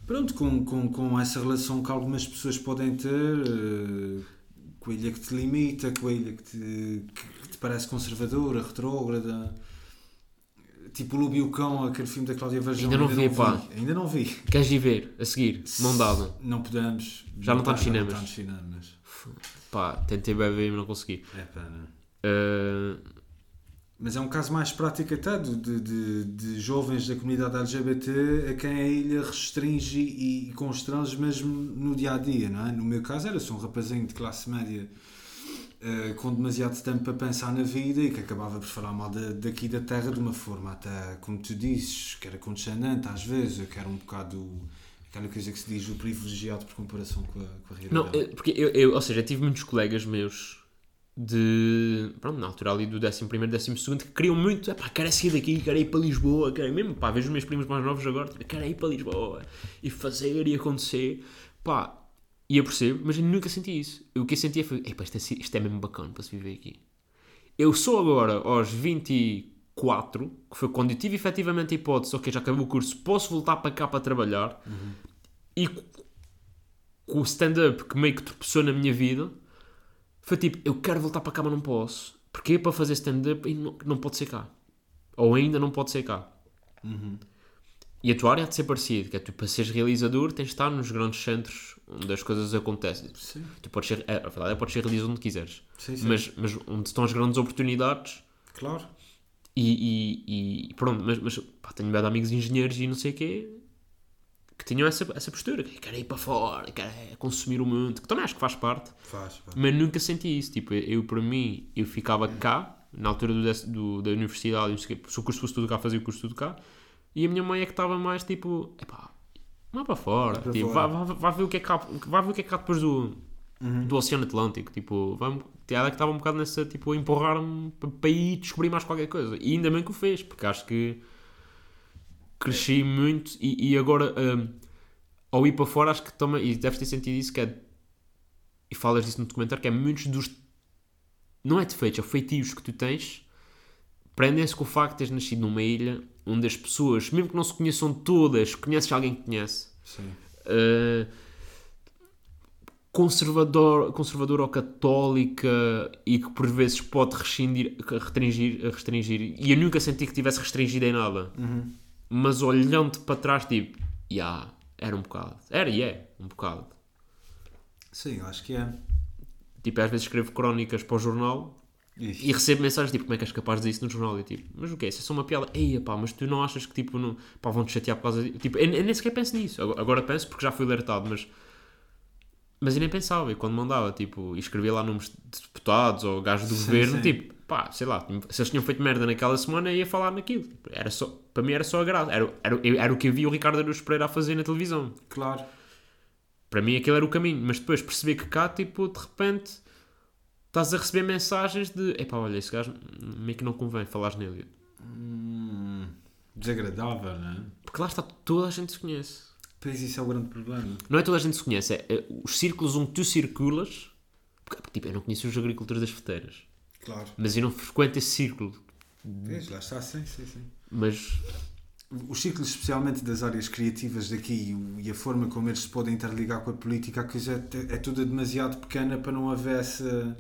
pronto, com, com, com essa relação que algumas pessoas podem ter eh, com a ilha que te limita, com a ilha que te, que te parece conservadora, retrógrada. Tipo o Lobo e o Cão, aquele filme da Cláudia Vajão. Ainda não vi, pá. Ainda não vi. Queres ir ver a seguir? Não dava. Não podemos. Já não está nos já cinemas. está nos cinemas. Pá, tentei bem ver, mas não consegui. É pena. Uh, Mas é um caso mais prático até de, de, de, de jovens da comunidade LGBT a quem a ilha restringe e, e constrange mesmo no dia a dia, não é? No meu caso era só um rapazinho de classe média eh, com demasiado tempo para pensar na vida e que acabava por falar mal da, daqui da terra de uma forma até, como tu dizes, que era condescendente às vezes, que era um bocado aquela coisa que se diz o privilegiado por comparação com a, com a realidade. não, eh, porque eu, eu, ou seja, tive muitos colegas meus de. Pronto, na altura ali do 11 primeiro, 12 segundo que queriam muito, pá, quero é sair daqui, quero ir para Lisboa, quero mesmo, pá, vejo os meus primos mais novos agora, tipo, quero ir para Lisboa e fazer e acontecer, pá, e eu percebo, mas eu nunca senti isso. O que eu sentia foi, isto é, isto é mesmo bacana para se viver aqui. Eu sou agora, aos 24, que foi quando eu tive efetivamente a hipótese, ok, já acabei o curso, posso voltar para cá para trabalhar, e co- com o stand-up que meio que tropeçou na minha vida, foi tipo, eu quero voltar para cá, mas não posso. Porque para fazer stand-up e não, não pode ser cá. Ou ainda não pode ser cá. E a tua área há de ser parecida, que é tu para seres realizador tens de estar nos grandes centros onde as coisas acontecem. Sim, Tu podes ser, é, a verdade é podes ser realizador onde quiseres. sim, sim. Mas, mas onde estão as grandes oportunidades Claro. E, e- e pronto, mas, mas pá, tenho bem de amigos engenheiros e não sei o quê que tinham essa, essa postura, que quero ir para fora, quero é consumir o mundo, que também acho que faz parte, Faz, faz. mas nunca senti isso. Tipo, eu para mim, eu ficava cá, na altura do, do- da universidade, não sei o quê, se o curso fosse tudo cá, fazia o curso tudo cá, e a minha mãe é que estava mais tipo, epá, vai para fora, Vai para tipo, fora. Vai, vai, vai ver o que é há, vai ver o que é há depois do, do Oceano Atlântico, tipo, vai, ela é que estava um bocado nessa, tipo, a empurrar-me para, ir descobrir mais qualquer coisa, e ainda bem que o fez, porque acho que cresci muito e, e agora hum, ao ir para fora, acho que toma, e deves ter sentido isso, que é, e falas disso no documentário, que é muitos dos, não é defeitos, é feitios que tu tens, prendem-se com o facto de teres nascido numa ilha onde as pessoas, mesmo que não se conheçam todas, conheces alguém que conhece, Sim. uh, conservador, conservadora ou católica e que por vezes pode rescindir, restringir, restringir. E eu nunca senti que tivesse restringido em nada. Mas olhando para trás, tipo, já, era um bocado. Era e é, um bocado. Sim, eu acho que é. Tipo, às vezes escrevo crónicas para o jornal e recebo mensagens tipo, como é que és capaz de dizer isso no jornal? E tipo, mas o que é? Isso é só uma piada. Ei, pá, mas tu não achas que tipo, não, pá, vão-te chatear por causa disso? Tipo, eu, eu nem sequer penso nisso. Agora, agora penso porque já fui alertado, mas. Mas eu nem pensava. E quando mandava, tipo, e escrevia lá nomes de deputados ou gajos do Sim, governo, sim. tipo, pá, sei lá, se eles tinham feito merda naquela semana, eu ia falar naquilo. Era só, para mim era só a graça. Era, era, era o que eu via o Ricardo Araújo Pereira a fazer na televisão. Claro. Para mim aquele era o caminho, mas depois percebi que cá, tipo, de repente estás a receber mensagens de epá, olha, esse gajo meio que não convém falares nele. Hum, desagradável, não é? Porque lá está, toda a gente se conhece. Pois isso é o grande problema. Não é toda a gente se conhece, é, é os círculos onde tu circulas. Porque, tipo, eu não conheço os agricultores das feteiras, Claro. mas eu não frequento esse círculo. Pois, lá está, sim, sim, sim. Mas Os ciclos, especialmente das áreas criativas daqui e a forma como eles se podem interligar com a política, a coisa é, é toda demasiado pequena para não haver essa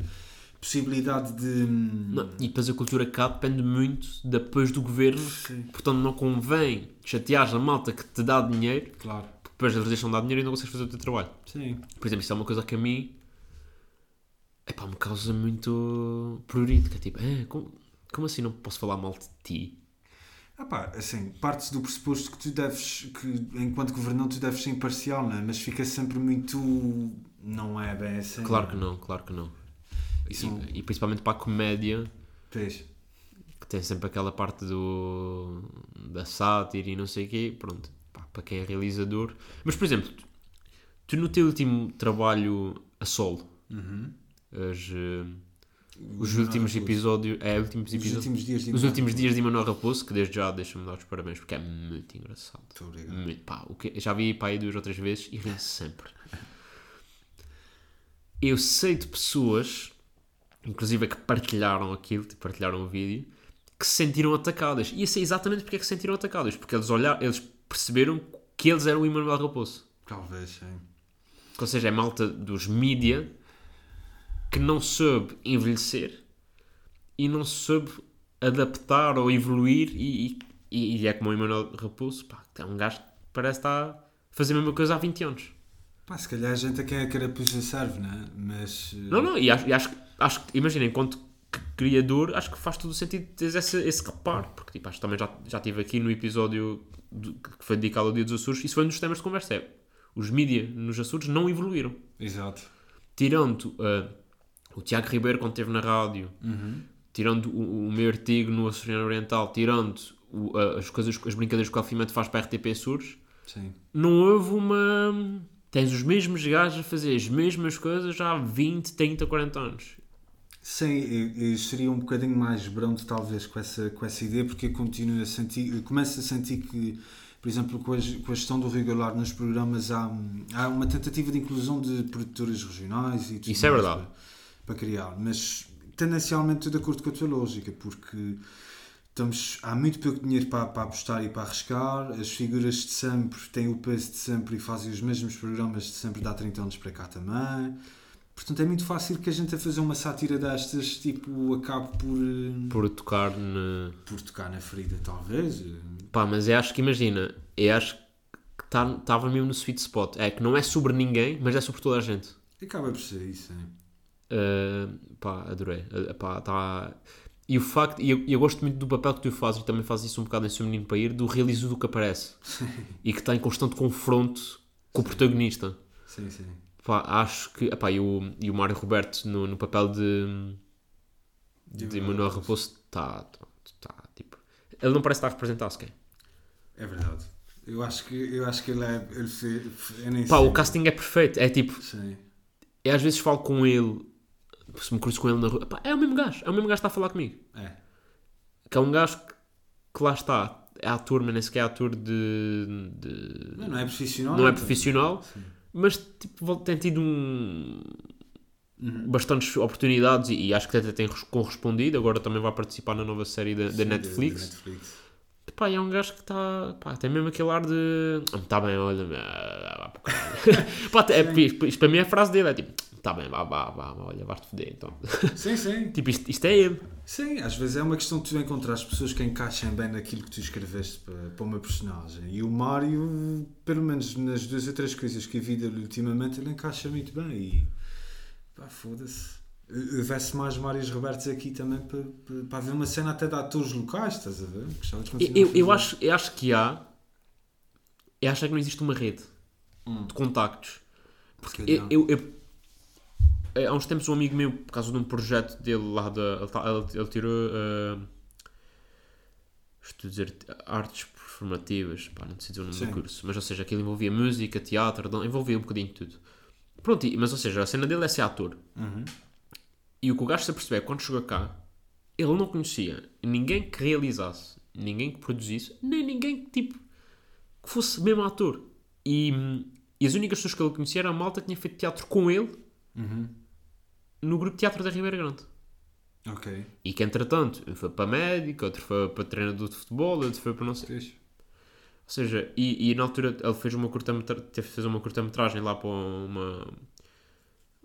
possibilidade de. não, e depois a cultura cá depende muito depois do governo, Sim, portanto não convém chateares a malta que te dá dinheiro, claro. porque depois eles deixam de dar dinheiro e não consegues fazer o teu trabalho. Sim. Por exemplo, isso é uma coisa que a mim epá, me causa muito prurito. Que é tipo, "Ah, como, como assim não posso falar mal de ti? Ah pá, assim, parte do pressuposto que tu deves, que enquanto governante tu deves ser imparcial, não é? Mas fica sempre muito. Não é bem assim. Claro que não, claro que não. Isso- E, e principalmente para a comédia, Pois. que tem sempre aquela parte do, da sátira e não sei o quê, pronto, pá, para quem é realizador. Mas, por exemplo, tu, tu no teu último trabalho a solo, Uhum. as, eh, os Os últimos Raposo. episódios, é, últimos Os episódios, últimos dias de os últimos dias de Raposo, que desde já deixa-me dar os parabéns, porque é muito engraçado. Muito obrigado. Muito, pá, que, já vi pá, aí duas ou três vezes e ri sempre. Eu sei de pessoas, inclusive que partilharam aquilo, tipo, partilharam o vídeo, que se sentiram atacadas. E eu sei exatamente porque é que se sentiram atacadas. Porque eles, olharam, eles perceberam que eles eram o Emanuel Raposo. Talvez, sim. Ou seja, é malta dos mídia que não soube envelhecer e não soube adaptar ou evoluir e, e, e é como o Emanuel Raposo, pá, é um gajo que parece estar a fazer a mesma coisa há 20 anos. Pá, se calhar a gente é que é a carapuça serve, não é? Mas. Não, não, e acho, e acho, que- acho que, imagina, enquanto criador, acho que faz todo o sentido teres esse, esse reparo, porque tipo, acho que também já, já estive aqui no episódio do- que foi dedicado ao Dia dos Açores, isso foi um dos temas de conversa, é, os mídia nos Açores não evoluíram. Exato. tirando ah, o Tiago Ribeiro quando esteve na rádio, tirando o, o meu artigo no Açoriano Oriental, tirando o- ah, as coisas, as brincadeiras que o Alfimete faz para a RTP Sim. não houve uma. Tens os mesmos gajos a fazer as mesmas coisas há 20, 30, 40 anos. Sim, seria um bocadinho mais brando talvez com essa, com essa ideia, porque eu continuo a sentir, começo a sentir que, por exemplo, com a, com a gestão do regular nos programas há, um- há uma tentativa de inclusão de produtoras regionais e tudo Isso é verdade. Para, para criar, mas tendencialmente de acordo com a tua lógica, porque estamos, há muito pouco dinheiro para, para apostar e para arriscar, as figuras de sempre têm o peso de sempre e fazem os mesmos programas de sempre de há 30 anos para cá também. Portanto, é muito fácil que a gente a fazer uma sátira destas, tipo, acabe por, eh, Por tocar na. por tocar na ferida, talvez. Pá, mas eu acho que imagina, eu acho que estava mesmo no sweet spot. É que não é sobre ninguém, mas é sobre toda a gente. Acaba por ser isso, hein? Uh, pá, adorei. Uh, pá, tá... E o facto, e eu, eu gosto muito do papel que tu fazes, e também fazes isso um bocado em Seu Menino para Ir, do realizador que aparece e que está em constante confronto com o protagonista. Sim, sim. Pá, acho que. Epá, e, o, e o Mário Roberto no, no papel de. de De Manuel Raposo está. Tá, tipo. Ele não parece estar a representar sequer. É verdade. Eu acho que, eu acho que ele é. Ele eu nem Pá, sei. o casting é perfeito. É tipo. Sim. Eu às vezes falo com ele. Se me cruzo com ele na rua. Pá, é o mesmo gajo. É o mesmo gajo que está a falar comigo. É. que é um gajo que, que lá está, é ator, mas nem sequer é ator de. de- Não, não é profissional. não é profissional, Sim. Mas tipo, tem tido um, Uhum. bastantes oportunidades e, e acho que até tem res- correspondido. Agora também vai participar na nova série da, da Netflix. de Netflix. Pá, é um gajo que está. Tem mesmo aquele ar de. Está bem, olha. ah, vá para o caralho." Pá, é, isto, isto para mim é a frase dele: é tipo, está bem, vá, vá, vá, olha, vais-te foder então. Sim, sim. tipo, isto, isto é ele. Sim, às vezes é uma questão de tu encontrar as pessoas que encaixem bem naquilo que tu escreveste para, para uma personagem. E o Mário, pelo menos nas duas ou três coisas que eu vi dele ultimamente, ele encaixa muito bem. E pá, foda-se. Houvesse mais Mários Robertos aqui também para, para, para haver uma cena até de atores locais, estás a ver? Eu, a eu, acho, eu acho que há. Eu acho é que não existe uma rede Hum. de contactos. Se Eu, eu- eu- eh, há uns tempos um amigo meu, por causa de um projeto dele lá da. Ele, ele- tirou. eh, estou a dizer artes performativas, pá, não sei dizer o nome Sim. do curso, mas ou seja, aquilo envolvia música, teatro, envolvia um bocadinho de tudo. Pronto, mas ou seja, a cena dele é ser ator. Uhum. E o que o gajo se apercebeu é que quando chegou cá, ele não conhecia ninguém que realizasse, ninguém que produzisse, nem ninguém que tipo que fosse mesmo ator. E, e as únicas pessoas que ele conhecia era a malta que tinha feito teatro com ele Uhum. No grupo de teatro da Ribeira Grande. Ok. E que entretanto, um foi para médico, outro foi para treinador de futebol, outro foi para não sei. Ou seja, e, e na altura ele fez uma curta-metragem, fez uma curta-metragem lá para uma,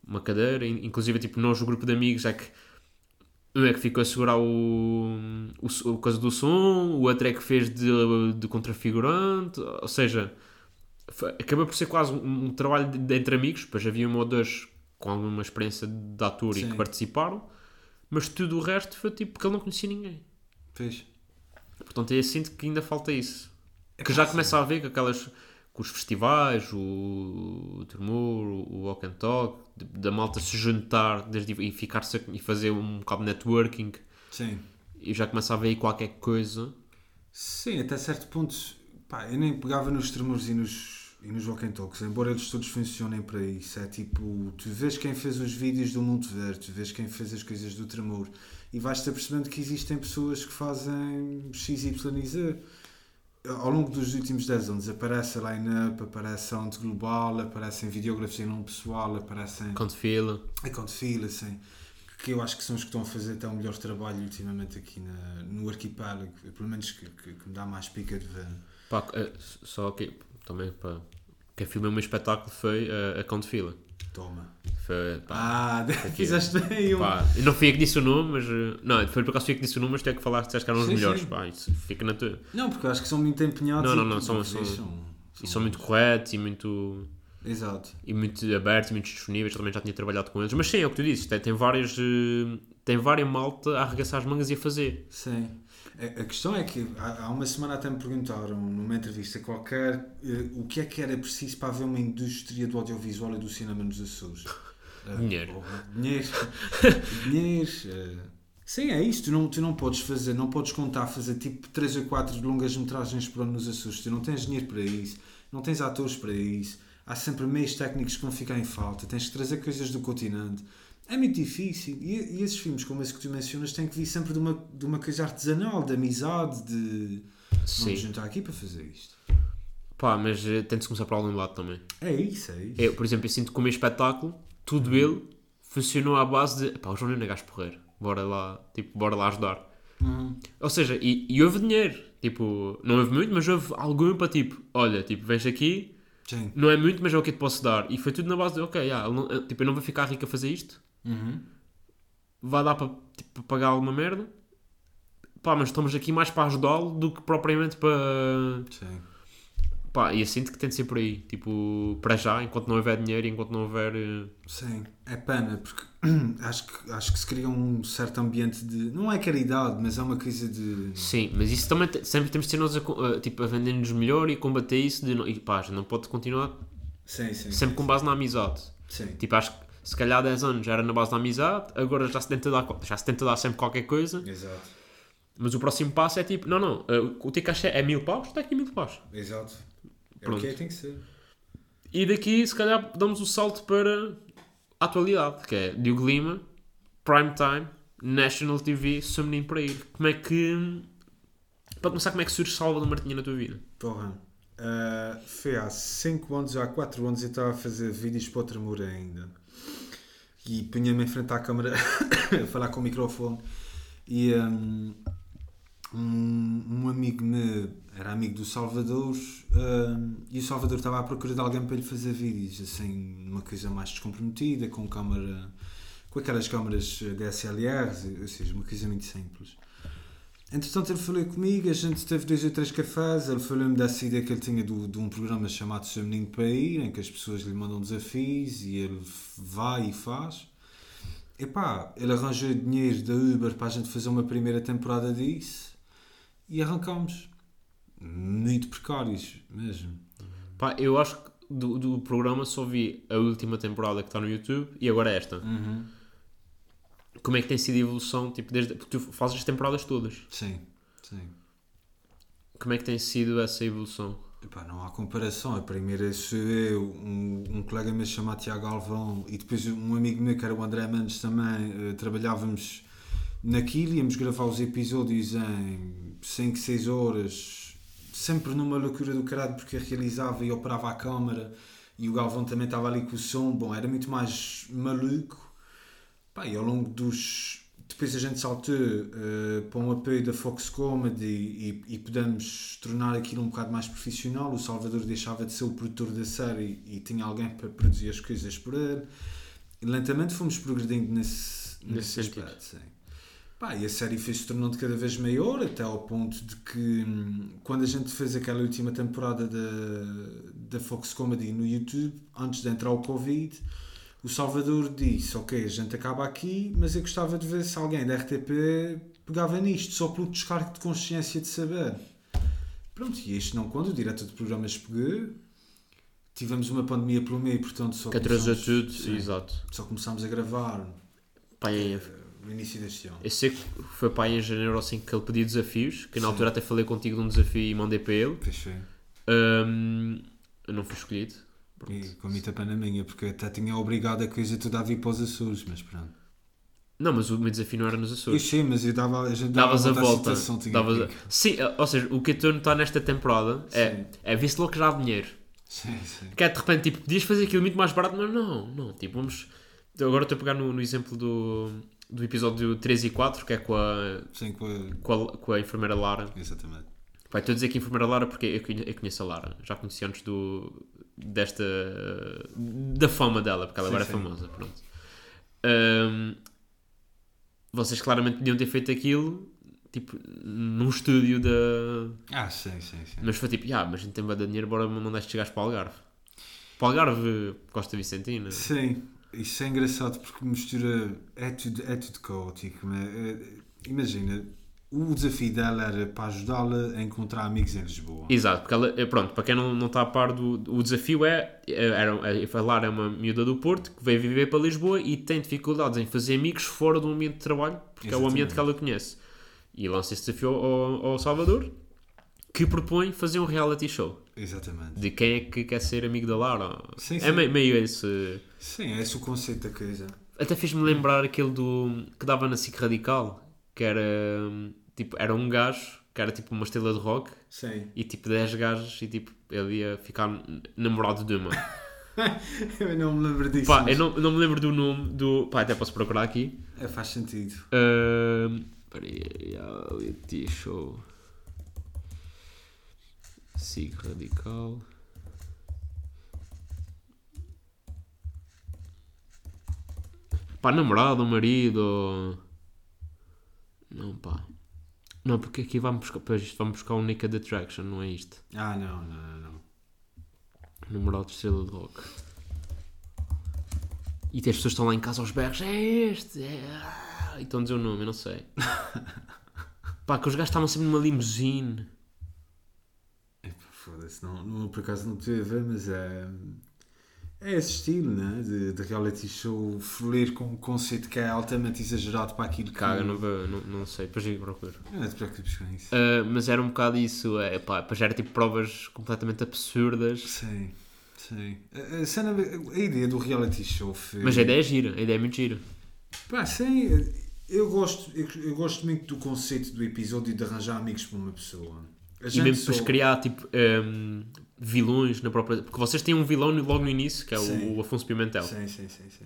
uma cadeira, in- inclusive tipo nós, o grupo de amigos, é que um é que ficou a segurar o, o, o coisa do som, o outro é que fez de, de contrafigurante, ou seja, foi- acabou por ser quase um, um trabalho de, de entre amigos, depois havia um ou dois com alguma experiência de ator e Sim. que participaram, mas tudo o resto foi tipo porque ele não conhecia ninguém. Fixe. Portanto, eu sinto que ainda falta isso. Que já começa a ver com aquelas. com os festivais, o, o Tremor, o Walk and Talk, da malta se juntar desde, e, ficar e fazer um bocado de networking. Sim. E já começa a ver aí qualquer coisa. Sim, até certo ponto, pá, eu nem pegava nos tremores e nos, e nos walk and talks, embora eles todos funcionem para isso. É tipo, tu vês quem fez os vídeos do Mundo Verde, tu vês quem fez as coisas do tremor e vais-te apercebendo que existem pessoas que fazem X, Y e Z. Ao longo dos últimos 10 anos aparece a line-up, aparece a Onde Global, aparecem videógrafos em nome pessoal, aparecem Quanto fila. a Conte Fila, assim, que eu acho que são os que estão a fazer até o melhor trabalho ultimamente aqui na, no arquipélago, pelo menos que, que, que me dá mais pica de ver. Pá, eh, só que também para. Quem filmou o meu espetáculo foi eh, a Conto Fila. Toma. Foi, pá, Ah, fizeste bem um. não fui eu que disse o nome, mas. eh, Não, foi por eu que disse o nome, mas tu é que falaste que eram os Sim, melhores. sim. Pá, isso fica na tua. Não, porque eu acho que são muito empenhados. Não, não, não, são- que são- diz, E são muito corretos e muito. Exato. e muito abertos e muito disponíveis. Também já tinha trabalhado com eles. Mas sim, é o que tu dizes. Tem, tem várias. eh, Tem várias malta a arregaçar as mangas e a fazer. Sim. A, a questão é que há, há uma semana até me perguntaram numa entrevista qualquer eh, o que é que era preciso para haver uma indústria do audiovisual e do cinema nos Açores. Eh, Dinheiro. porra, dinheiro. dinheiro. eh, Sim, é isso. Tu não, tu não podes fazer, não podes contar fazer tipo 3 ou 4 longas metragens por ano nos Açores. Tu não tens dinheiro para isso, não tens atores para isso. Há sempre meios técnicos que vão ficar em falta. Tens que trazer coisas do continente. É muito difícil. E, e esses filmes, como esse que tu mencionas, têm que vir sempre de uma, de uma coisa artesanal, de amizade, de. Vamos Sim. juntar aqui para fazer isto. Pá, mas eh, tem de começar para algum lado também. É isso, é isso. Eu, por exemplo, eu sinto que o meu espetáculo, tudo ele, funcionou à base de. Pá, o João Nuno é gajo porreiro. Bora lá, tipo, bora lá ajudar. Uhum. Ou seja, e, e houve dinheiro. Tipo, não houve muito, mas houve algum para tipo, olha, tipo, vens aqui, Sim. não é muito, mas é o que eu te posso dar. E foi tudo na base de, ok, ah, não- eh, tipo, eu não vou ficar rico a fazer isto, Uhum. vai dar para tipo, pagar alguma merda. Pá, mas estamos aqui mais para ajudá-lo do que propriamente para. Sim. Pá, e eu sinto que tem de ser por aí. Tipo, para já, enquanto não houver dinheiro, enquanto não houver. eh, Sim, é pena, porque acho que, acho que se cria um certo ambiente de. Não é caridade, mas é uma coisa de. Sim, mas isso também sempre temos de ser nós a, tipo, a vender-nos melhor e combater isso. De, e pá, já não pode continuar Sim, sim. sempre com base na amizade. Sim. Tipo, acho que se calhar há 10 anos já era na base da amizade, agora já se tenta dar, já se tenta dar sempre qualquer coisa. Exato. Mas o próximo passo é tipo, não, não, eh, o teu cachê é mil paus, está aqui mil paus. Exato. É Pronto. o que é, tem que ser. E daqui, se calhar, damos o salto para a atualidade, que é Diogo Lima, Prime Time, National TV, Summoning para ir. Como é que. Para começar, como é que surge Salvador Martinha na tua vida? Porra. ah, foi há 5 anos, há 4 anos eu estava a fazer vídeos para outra Moura ainda. E punha-me em frente à câmara a falar com o microfone. E hum, um, um amigo meu era amigo do Salvador hum, e o Salvador estava à procura de alguém para lhe fazer vídeos, assim, uma coisa mais descomprometida, com câmara, com aquelas câmaras DSLR, ou seja, uma coisa muito simples. Entretanto, ele falou comigo, a gente teve dois ou três cafés, ele falou-me dessa ideia que ele tinha do, de um programa chamado Seu Menino para Ir, em que as pessoas lhe mandam desafios e ele vai e faz. Epá, ele arranjou dinheiro da Uber para a gente fazer uma primeira temporada disso e arrancamos. Muito precários, mesmo. Pá, eu acho que do, do programa só vi a última temporada que está no YouTube e agora esta. Como é que tem sido a evolução? Tipo, desde, porque tu fazes as temporadas todas. Sim, sim. Como é que tem sido essa evolução? Epá, não há comparação. A primeira sou eu, um, um colega meu chamado Tiago Alvão e depois um amigo meu que era o André Mendes também. eh, trabalhávamos naquilo, íamos gravar os episódios em 5, 6 horas, sempre numa loucura do caralho porque realizava e operava a câmara e o Galvão também estava ali com o som. Bom, era muito mais maluco. Pá, e ao longo dos. Depois a gente saltou eh, para um apoio da Fox Comedy e, e pudemos tornar aquilo um bocado mais profissional. O Salvador deixava de ser o produtor da série e tinha alguém para produzir as coisas por ele. E lentamente fomos progredindo nesse, Nesse nesse, aspecto. Sim. Pá, e a série foi-se tornando cada vez maior, até ao ponto de que hum, quando a gente fez aquela última temporada da, da Fox Comedy no YouTube, antes de entrar o Covid, o Salvador disse: Ok, a gente acaba aqui, mas eu gostava de ver se alguém da RTP pegava nisto, só pelo descargo de consciência de saber. Pronto, e este não quando, o diretor de programas pegou. Tivemos uma pandemia pelo meio, portanto só Que atrasou começámos- tudo, Sim. exato. Só começámos a gravar Pá, é- eh, no início deste ano. eu sei que foi pá em janeiro assim que ele pediu desafios, que na altura até falei contigo de um desafio e mandei para ele. Fechei. Eu não fui escolhido. E com muita pena minha, porque até tinha obrigado a coisa toda a vir para os Açores, mas pronto. Não, mas o meu desafio não era nos Eu Açores. sei, mas eu dava, a gente dava Davas a volta. situação, tinha davas a- Sim, ou seja, o que eu estou a notar nesta temporada é, Sim. é ver-se logo que já há dinheiro. Sim, sim. Que é de repente, tipo, podias fazer aquilo muito mais barato, mas não, não, tipo, vamos... Agora estou a pegar no, no exemplo do, do episódio 3 e 4, que é com a, Sim, com a... com a, com a enfermeira Lara. Exatamente. Vai, estou a dizer que a enfermeira Lara porque eu eu conheço a Lara. Já conheci antes do, desta... da fama dela, porque ela Sim, agora é sim. famosa, pronto. Ahm, vocês claramente podiam ter feito aquilo, tipo, num estúdio da... Ah, sim, sim, sim. Mas foi tipo, ah, mas a gente tem bué de dinheiro, bora mandar estes gajos para o Algarve. Para o Algarve, Costa Vicentina. Sim, isso é engraçado porque mistura. É tudo, é tudo caótico. Mas, é- imagina, o desafio dela era para ajudá-la a encontrar amigos em Lisboa. Exato, porque ela, eh, pronto, para quem não, não está a par do, o desafio é, é, era, a Lara é uma miúda do Porto que veio viver para Lisboa e tem dificuldades em fazer amigos fora do ambiente de trabalho, porque é o ambiente Exatamente. que ela conhece. E lança esse desafio ao, ao Salvador, que propõe fazer um reality show. Exatamente. De quem é que quer ser amigo da Lara. Sim, é sim. meio, meio esse... Sim, é esse o conceito da coisa. Até fez-me lembrar aquele do que dava na SIC Radical, que era tipo, era um gajo que era tipo uma estrela de rock Sim. e tipo 10 gajos e tipo ele ia ficar namorado de uma. eu não me lembro disso. Pá, mas eu não, não me lembro do nome do. Pá, até posso procurar aqui. é, faz sentido. Ahm, Peraí, reality show. SIC Radical. Pá, namorado, marido. Não, pá. Não, porque aqui vamos buscar, pois, isto vamos buscar o Naked Attraction, não é isto. Ah, não, não, não. não. De estrela de rock. E tem as pessoas que estão lá em casa aos berros. É este! É... ah", E estão a dizer o nome, eu não sei. Pá, que os gajos estavam sempre numa limusine. Foda-se, não, não, por acaso não estou a ver, mas é. É esse estilo, né? De, de reality show fluir com um conceito que é altamente exagerado para aquilo que. Caga, não, vou- não, não sei, depois eu procuro. Não te preocupes com isso. Ah, mas era um bocado isso, é, pá, depois já era tipo provas completamente absurdas. Sim, sim. A, a cena, a ideia do reality show foi. Mas a ideia é gira, a ideia é muito gira. Pá, sim. Eu gosto, eu, eu gosto muito do conceito do episódio de arranjar amigos para uma pessoa. A E mesmo depois só- criar tipo hum, vilões na própria. Porque vocês têm um vilão logo no início, que é Sim. o Afonso Pimentel. Sim, sim, sim, sim.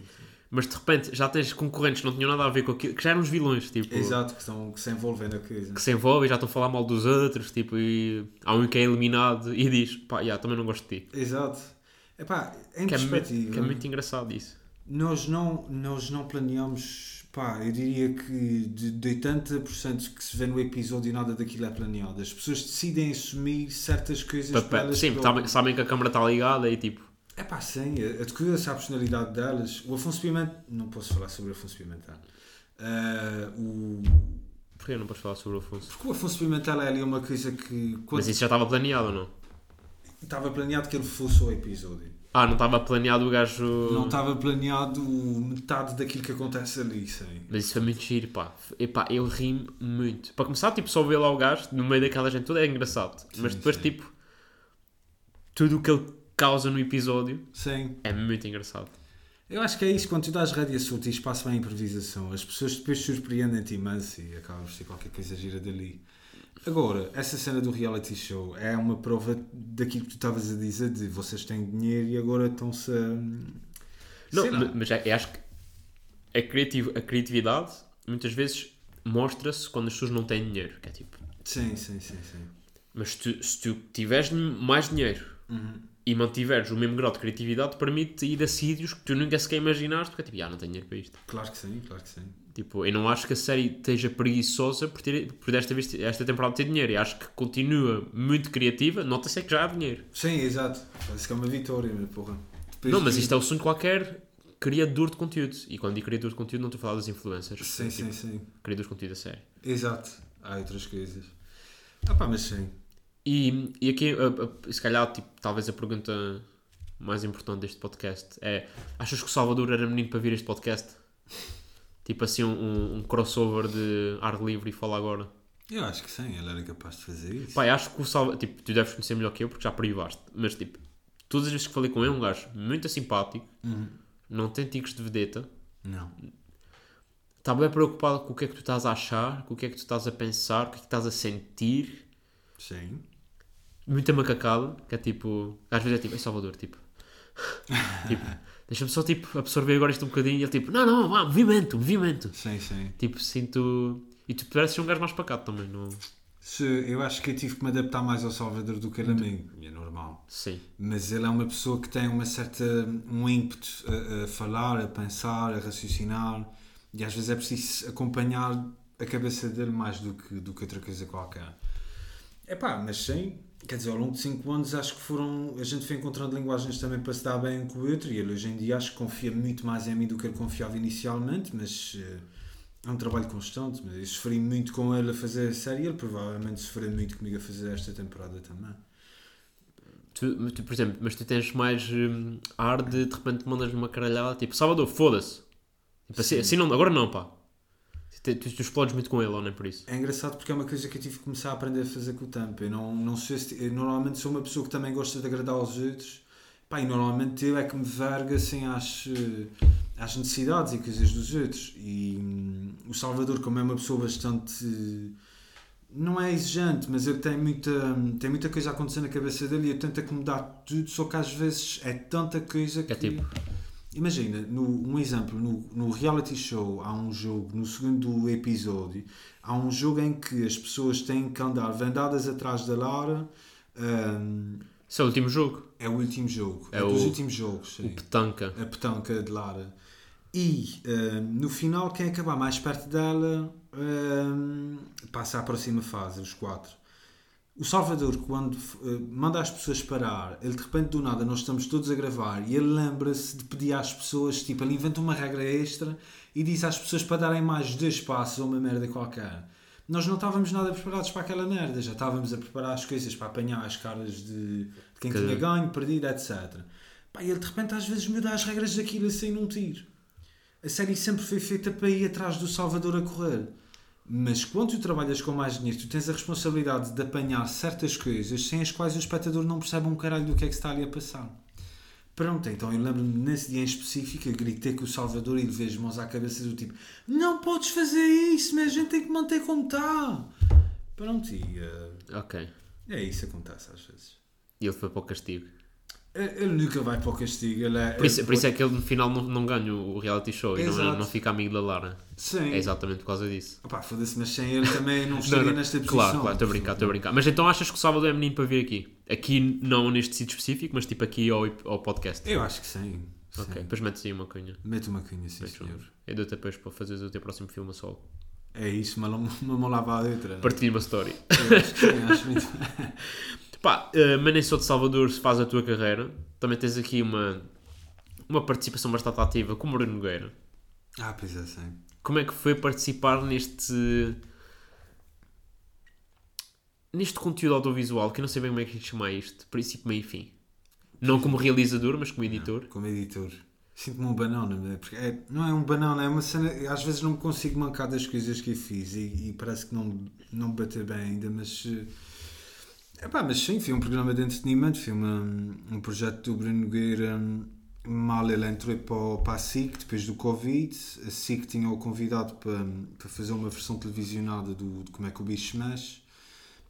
Mas de repente já tens concorrentes que não tinham nada a ver com aquilo, que já eram os vilões, tipo. Exato, que, estão, que se envolvem na coisa. Que se envolvem e já estão a falar mal dos outros, tipo, e há um que é eliminado e diz, pá, já, também não gosto de ti. Exato. Epá, em Que é, mu- perspectiva, que é muito engraçado isso. nós, não, nós não planeamos, pá, eu diria que de, de 80% que se vê no episódio nada daquilo é planeado. As pessoas decidem assumir certas coisas Pa- para pa- elas Sim, sabem, sabem que a câmara está ligada e tipo. É pá, sim, adquiriu-se a personalidade delas. O Afonso Pimentel, não posso falar sobre o Afonso Pimentel. Ah, o... Porquê não podes falar sobre o Afonso? Porque o Afonso Pimentel é ali uma coisa que quando Mas isso já estava planeado ou não? estava planeado que ele fosse o episódio. Ah, não estava planeado o gajo. Não estava planeado metade daquilo que acontece ali, sim. Mas isso foi muito giro, pá. Epá, eu ri muito. Para começar, tipo, só ver lá o gajo no meio daquela gente toda é engraçado. Mas Sim, depois, sim. tipo, tudo o que ele causa no episódio Sim. é muito engraçado. Eu acho que é isso, quando tu dás rédea solta e espaço para a improvisação, as pessoas depois surpreendem-te imenso e acaba por ser qualquer coisa gira dali. Agora, essa cena do reality show é uma prova daquilo que tu estavas a dizer, de vocês têm dinheiro e agora estão-se a... Não, mas é- eu acho que a, criativo, a criatividade muitas vezes mostra-se quando as pessoas não têm dinheiro. Que é tipo, Sim, sim, sim, sim. mas tu- se tu tiveres mais dinheiro e mantiveres o mesmo grau de criatividade, permite ir a sítios que tu nunca sequer imaginaste, porque é tipo, ah, não tenho dinheiro para isto. Claro que sim, claro que sim. Tipo, eu não acho que a série esteja preguiçosa por, ter, por desta vez esta temporada ter dinheiro. Eu acho que continua muito criativa. Nota-se é que já há dinheiro. Sim, exato. Parece que é uma vitória, meu porra. Depois não, mas isto é o sonho de qualquer criador de conteúdo. E quando digo criador de conteúdo, não estou a falar das influencers. Sim, Tipo, sim, sim. Criadores de conteúdo a sério. Exato. Há outras coisas. Ah pá, mas sim. E, e aqui, a- a- se calhar, tipo, talvez a pergunta mais importante deste podcast é: achas que o Salvador era menino para vir este podcast? Tipo assim, um, um- crossover de ar livre e fala agora. Eu acho que sim, ele era capaz de fazer isso. Pai, acho que o Salvador, tipo, tu deves conhecer melhor que eu porque já privaste, mas tipo, todas as vezes que falei com ele, é um gajo muito simpático, não tem ticos de vedeta, Não. está bem preocupado com o que é que tu estás a achar, com o que é que tu estás a pensar, o que é que estás a sentir, Sim. muita macacada, que é tipo, às vezes é tipo, é Salvador, tipo, tipo, deixa-me só tipo absorver agora isto um bocadinho e ele tipo, não, não, movimento, movimento. Sim, sim. Tipo, sinto. E tu pareces ser um gajo mais pacato também, não? Eu acho que eu tive que me adaptar mais ao Salvador do que ele a mim. E é normal. Sim. Mas ele é uma pessoa que tem uma certa, um ímpeto a, a falar, a pensar, a raciocinar. E às vezes é preciso acompanhar a cabeça dele mais do que, do que outra coisa qualquer. É pá, mas sim. Quer dizer, ao longo de 5 anos acho que foram. A gente foi encontrando linguagens também para se dar bem um com o outro. E ele hoje em dia acho que confia muito mais em mim do que ele confiava inicialmente. Mas eh, é um trabalho constante. Mas eu sofri muito com ele a fazer a série. Ele provavelmente sofreu muito comigo a fazer esta temporada também. Tu, tu, por exemplo, mas tu tens mais hum, ar de de repente mandas uma caralhada tipo Salvador, foda-se. Tipo, assim, assim não, agora não, pá. Tu, tu, tu explodes muito com ele, ou nem por isso? É engraçado porque é uma coisa que eu tive que começar a aprender a fazer com o tempo. Eu, não, não sou esse- eu normalmente sou uma pessoa que também gosta de agradar aos outros. Pá, e normalmente eu é que me verga assim às, eh, às necessidades e coisas dos outros. E hum, o Salvador, como é uma pessoa bastante. Não é exigente, mas ele tem muita, tem muita coisa a acontecer na cabeça dele e eu tento acomodar tudo, só que às vezes é tanta coisa que. É tipo, Imagina, no, um exemplo, no, no reality show há um jogo, no segundo episódio, há um jogo em que as pessoas têm que andar vendadas atrás da Lara. esse é o último jogo. é o último jogo. É É, dos o- últimos jogos. sim. O Petanca. A petanca de Lara. E hum, no final, quem acabar mais perto dela hum, passa à próxima fase, os quatro. O Salvador, quando eh, manda as pessoas parar, ele de repente do nada, nós estamos todos a gravar e ele lembra-se de pedir às pessoas, tipo, ele inventa uma regra extra e diz às pessoas para darem mais dois passos ou uma merda qualquer. Nós não estávamos nada preparados para aquela merda, já estávamos a preparar as coisas para apanhar as caras de, de quem Cada- tinha ganho, perdido, etc. Pá, e ele de repente às vezes muda as regras daquilo assim num tiro. A série sempre foi feita para ir atrás do Salvador a correr. Mas quando tu trabalhas com mais dinheiro, tu tens a responsabilidade de apanhar certas coisas sem as quais o espectador não percebe um caralho do que é que está ali a passar. Pronto, então eu lembro-me nesse dia em específico, eu gritei com o Salvador e levei as mãos à cabeça do tipo: Não podes fazer isso, mas a gente tem que manter como está. Pronto, e eh, Ok. é isso que acontece às vezes. E ele foi para o castigo. Ele nunca vai para o castigo. Ele é, Por isso, por isso é que ele no final não, não ganha o reality show e não, Exato. não fica amigo da Lara. Sim. É exatamente por causa disso. Opá, foda-se, mas sem ele também não estaria Não, não. nesta posição. Claro, claro, estou a brincar, estou a brincar. Mas então achas que o Salvador é menino para vir aqui? Aqui não neste sítio específico, mas tipo aqui ao, ao podcast. Eu acho que sim. sim. Ok, depois metes aí uma cunha. Mete uma cunha, sim, Metes um- senhor. Eu dou-te depois para fazeres o teu próximo filme a solo. É isso, uma, uma mão lava a letra. Partilho uma story. Eu acho que sim, acho muito. Pá, uh, mas nem só de Salvador se faz a tua carreira. Também tens aqui uma, uma participação bastante ativa com o Bruno Nogueira. Ah, pois é, sim. Como é que foi participar neste neste conteúdo audiovisual, que eu não sei bem como é que lhe chamar isto, princípio, meio e fim. Não como realizador, mas como editor. Como editor. Sinto-me um banana, não é? Porque é- não é um banana, é uma cena. Às vezes não me consigo mancar das coisas que eu fiz e, e parece que não, não me bater bem ainda, mas. Epá, mas sim, foi um programa de entretenimento, foi uma, um projeto do Bruno Nogueira. Mal ele entrou para, para a SIC depois do Covid. A SIC tinha-o convidado para, para fazer uma versão televisionada do, de como é que o bicho mexe.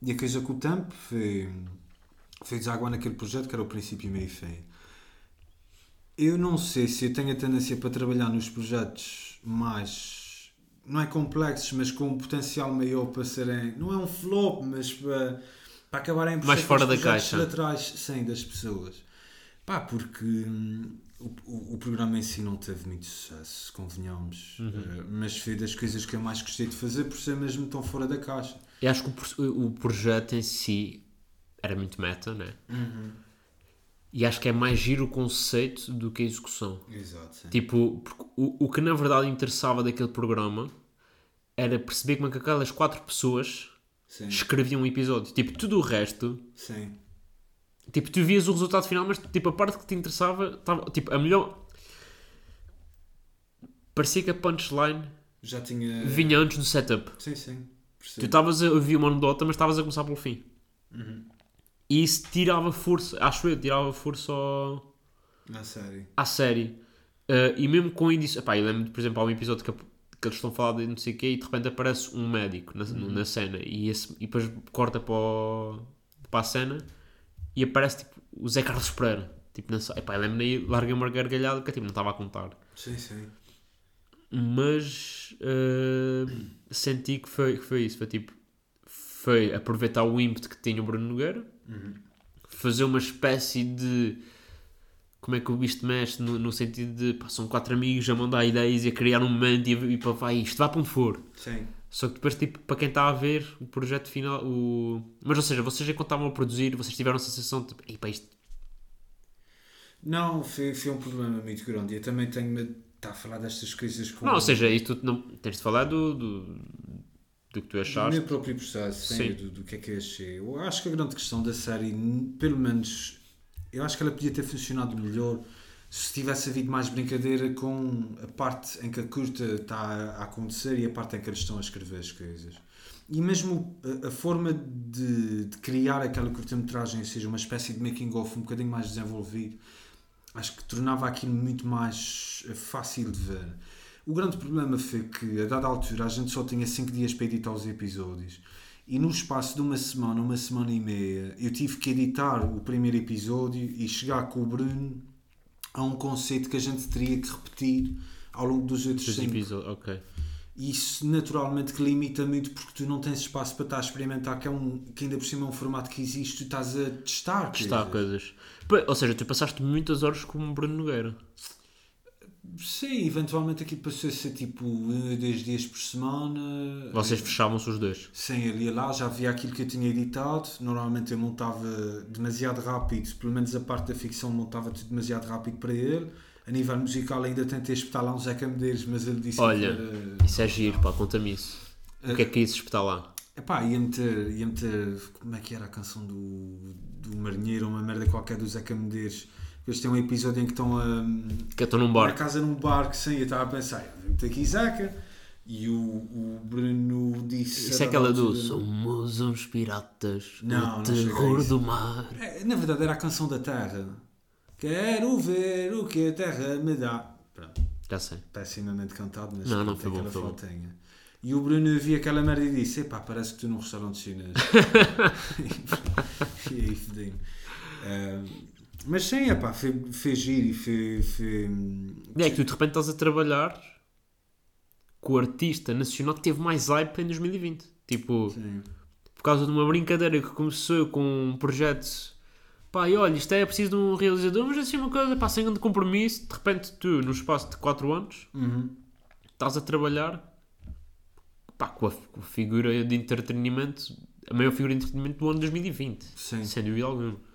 E a coisa com o tempo foi, foi desaguar naquele projeto que era o princípio, meio fim. Eu não sei se eu tenho a tendência para trabalhar nos projetos mais. não é complexos, mas com um potencial maior para serem. não é um flop, mas para, para acabarem por Mais fora da caixa. laterais sem das pessoas. Pá, porque hum, o, o, programa em si não teve muito sucesso, convenhamos. Uhum. Eh, mas foi das coisas que eu mais gostei de fazer por ser mesmo tão fora da caixa. Eu acho que o, o projeto em si era muito meta, né? E acho que é mais giro o conceito do que a execução. Exato. Sim. Tipo, o, o que na verdade interessava daquele programa era perceber como é que aquelas quatro pessoas Sim. escreviam um episódio. Tipo, tudo o resto, Sim. tipo, tu vias o resultado final, mas tipo, a parte que te interessava, tava, tipo, a melhor. Parecia que a punchline Já tinha. vinha antes do setup. Sim, sim. Tu Percebo. estavas a ouvir uma anedota, mas estavas a começar pelo fim. E isso tirava força, acho eu, tirava força ao, Na série. à série. Uh, e mesmo com edição. Epá, eu lembro, por exemplo, há um episódio que, que eles estão a falar de não sei o quê e de repente aparece um médico na, na cena e, esse, e depois corta para, o- para a cena e aparece tipo o Zé Carlos Pereira. Tipo, na, sa- epá, lembro-me aí, larguei uma gargalhada que tipo, não estava a contar. Sim, sim. Mas uh, senti que foi, que foi isso. Foi tipo, foi aproveitar o ímpeto que tinha o Bruno Nogueira, fazer uma espécie de. Como é que o bicho mexe? No, no sentido de pá, são quatro amigos a mandar ideias e a criar um momento e, e para vai isto, vá para onde for. Sim. Só que depois, tipo, para quem está a ver o projeto final, o... mas ou seja, vocês enquanto estavam a produzir, vocês tiveram a sensação de tipo, "Ei, pá, isto Não, foi, foi um problema muito grande. Eu também tenho medo de estar a falar destas coisas com Não, ou seja, isto não tens de falar do, do, do que tu do achaste. meu próprio processo, sim, do, do que é que eu achei. Eu acho que a grande questão da série, pelo menos, eu acho que ela podia ter funcionado melhor se tivesse havido mais brincadeira com a parte em que a curta está a acontecer e a parte em que eles estão a escrever as coisas. E mesmo a, forma de, de criar aquela curta-metragem, seja, uma espécie de making-of um bocadinho mais desenvolvido, acho que tornava aquilo muito mais eh, fácil de ver. O grande problema foi que, a dada altura, a gente só tinha 5 dias para editar os episódios. E no espaço de uma semana, uma semana e meia, eu tive que editar o primeiro episódio e chegar com o Bruno a um conceito que a gente teria que repetir ao longo dos outros Dos 5. episódios, ok. E isso naturalmente que limita muito porque tu não tens espaço para estar a experimentar, que, é um, que ainda por cima é um formato que existe, tu estás a testar. Testar coisas. coisas. Ou seja, tu passaste muitas horas com o Bruno Nogueira. Sim, eventualmente aqui passou a ser tipo um, dois dias por semana. Vocês fechavam-se os dois. Sim, ele ia lá, já via aquilo que eu tinha editado. Normalmente eu montava demasiado rápido, pelo menos a parte da ficção montava tudo demasiado rápido para ele. A nível musical ainda tentei espetar lá um Zeca Medeiros, mas ele disse Olha, que era... Isso é giro, pá, conta-me isso. O que é que ia-se espetar lá? Epá, ia meter, ia meter, como é que era a canção do, do Marinheiro, uma merda qualquer do Zeca Medeiros. Eles têm um episódio em que estão a, Que estou num na barco. casa num barco, sim, eu estava a pensar, vou meter aqui Zeca. E o, o Bruno disse... Isso é aquela do Somos uns piratas Não, no terror do mar. É, Na verdade era a canção da Terra. Quero ver o que a terra me dá. Pronto, Já sei. pessimamente cantado, mas Não, não, foi bom, aquela foi bom. E o Bruno viu aquela merda e disse: Epá, parece que tu num restaurante chinês. e aí fedi Mas sim, epá, foi, foi giro e foi. foi... É que tu de repente estás a trabalhar com o artista nacional que teve mais hype em 2020. Tipo, Sim. por causa de uma brincadeira que começou com um projeto. Pá, e olha, isto é preciso de um realizador, mas assim uma coisa, pá, sem grande compromisso. De repente, tu, no espaço de 4 anos, Uhum. estás a trabalhar pá, com, a, com a figura de entretenimento, a maior figura de entretenimento do ano 2020. Sim. Sem dúvida alguma.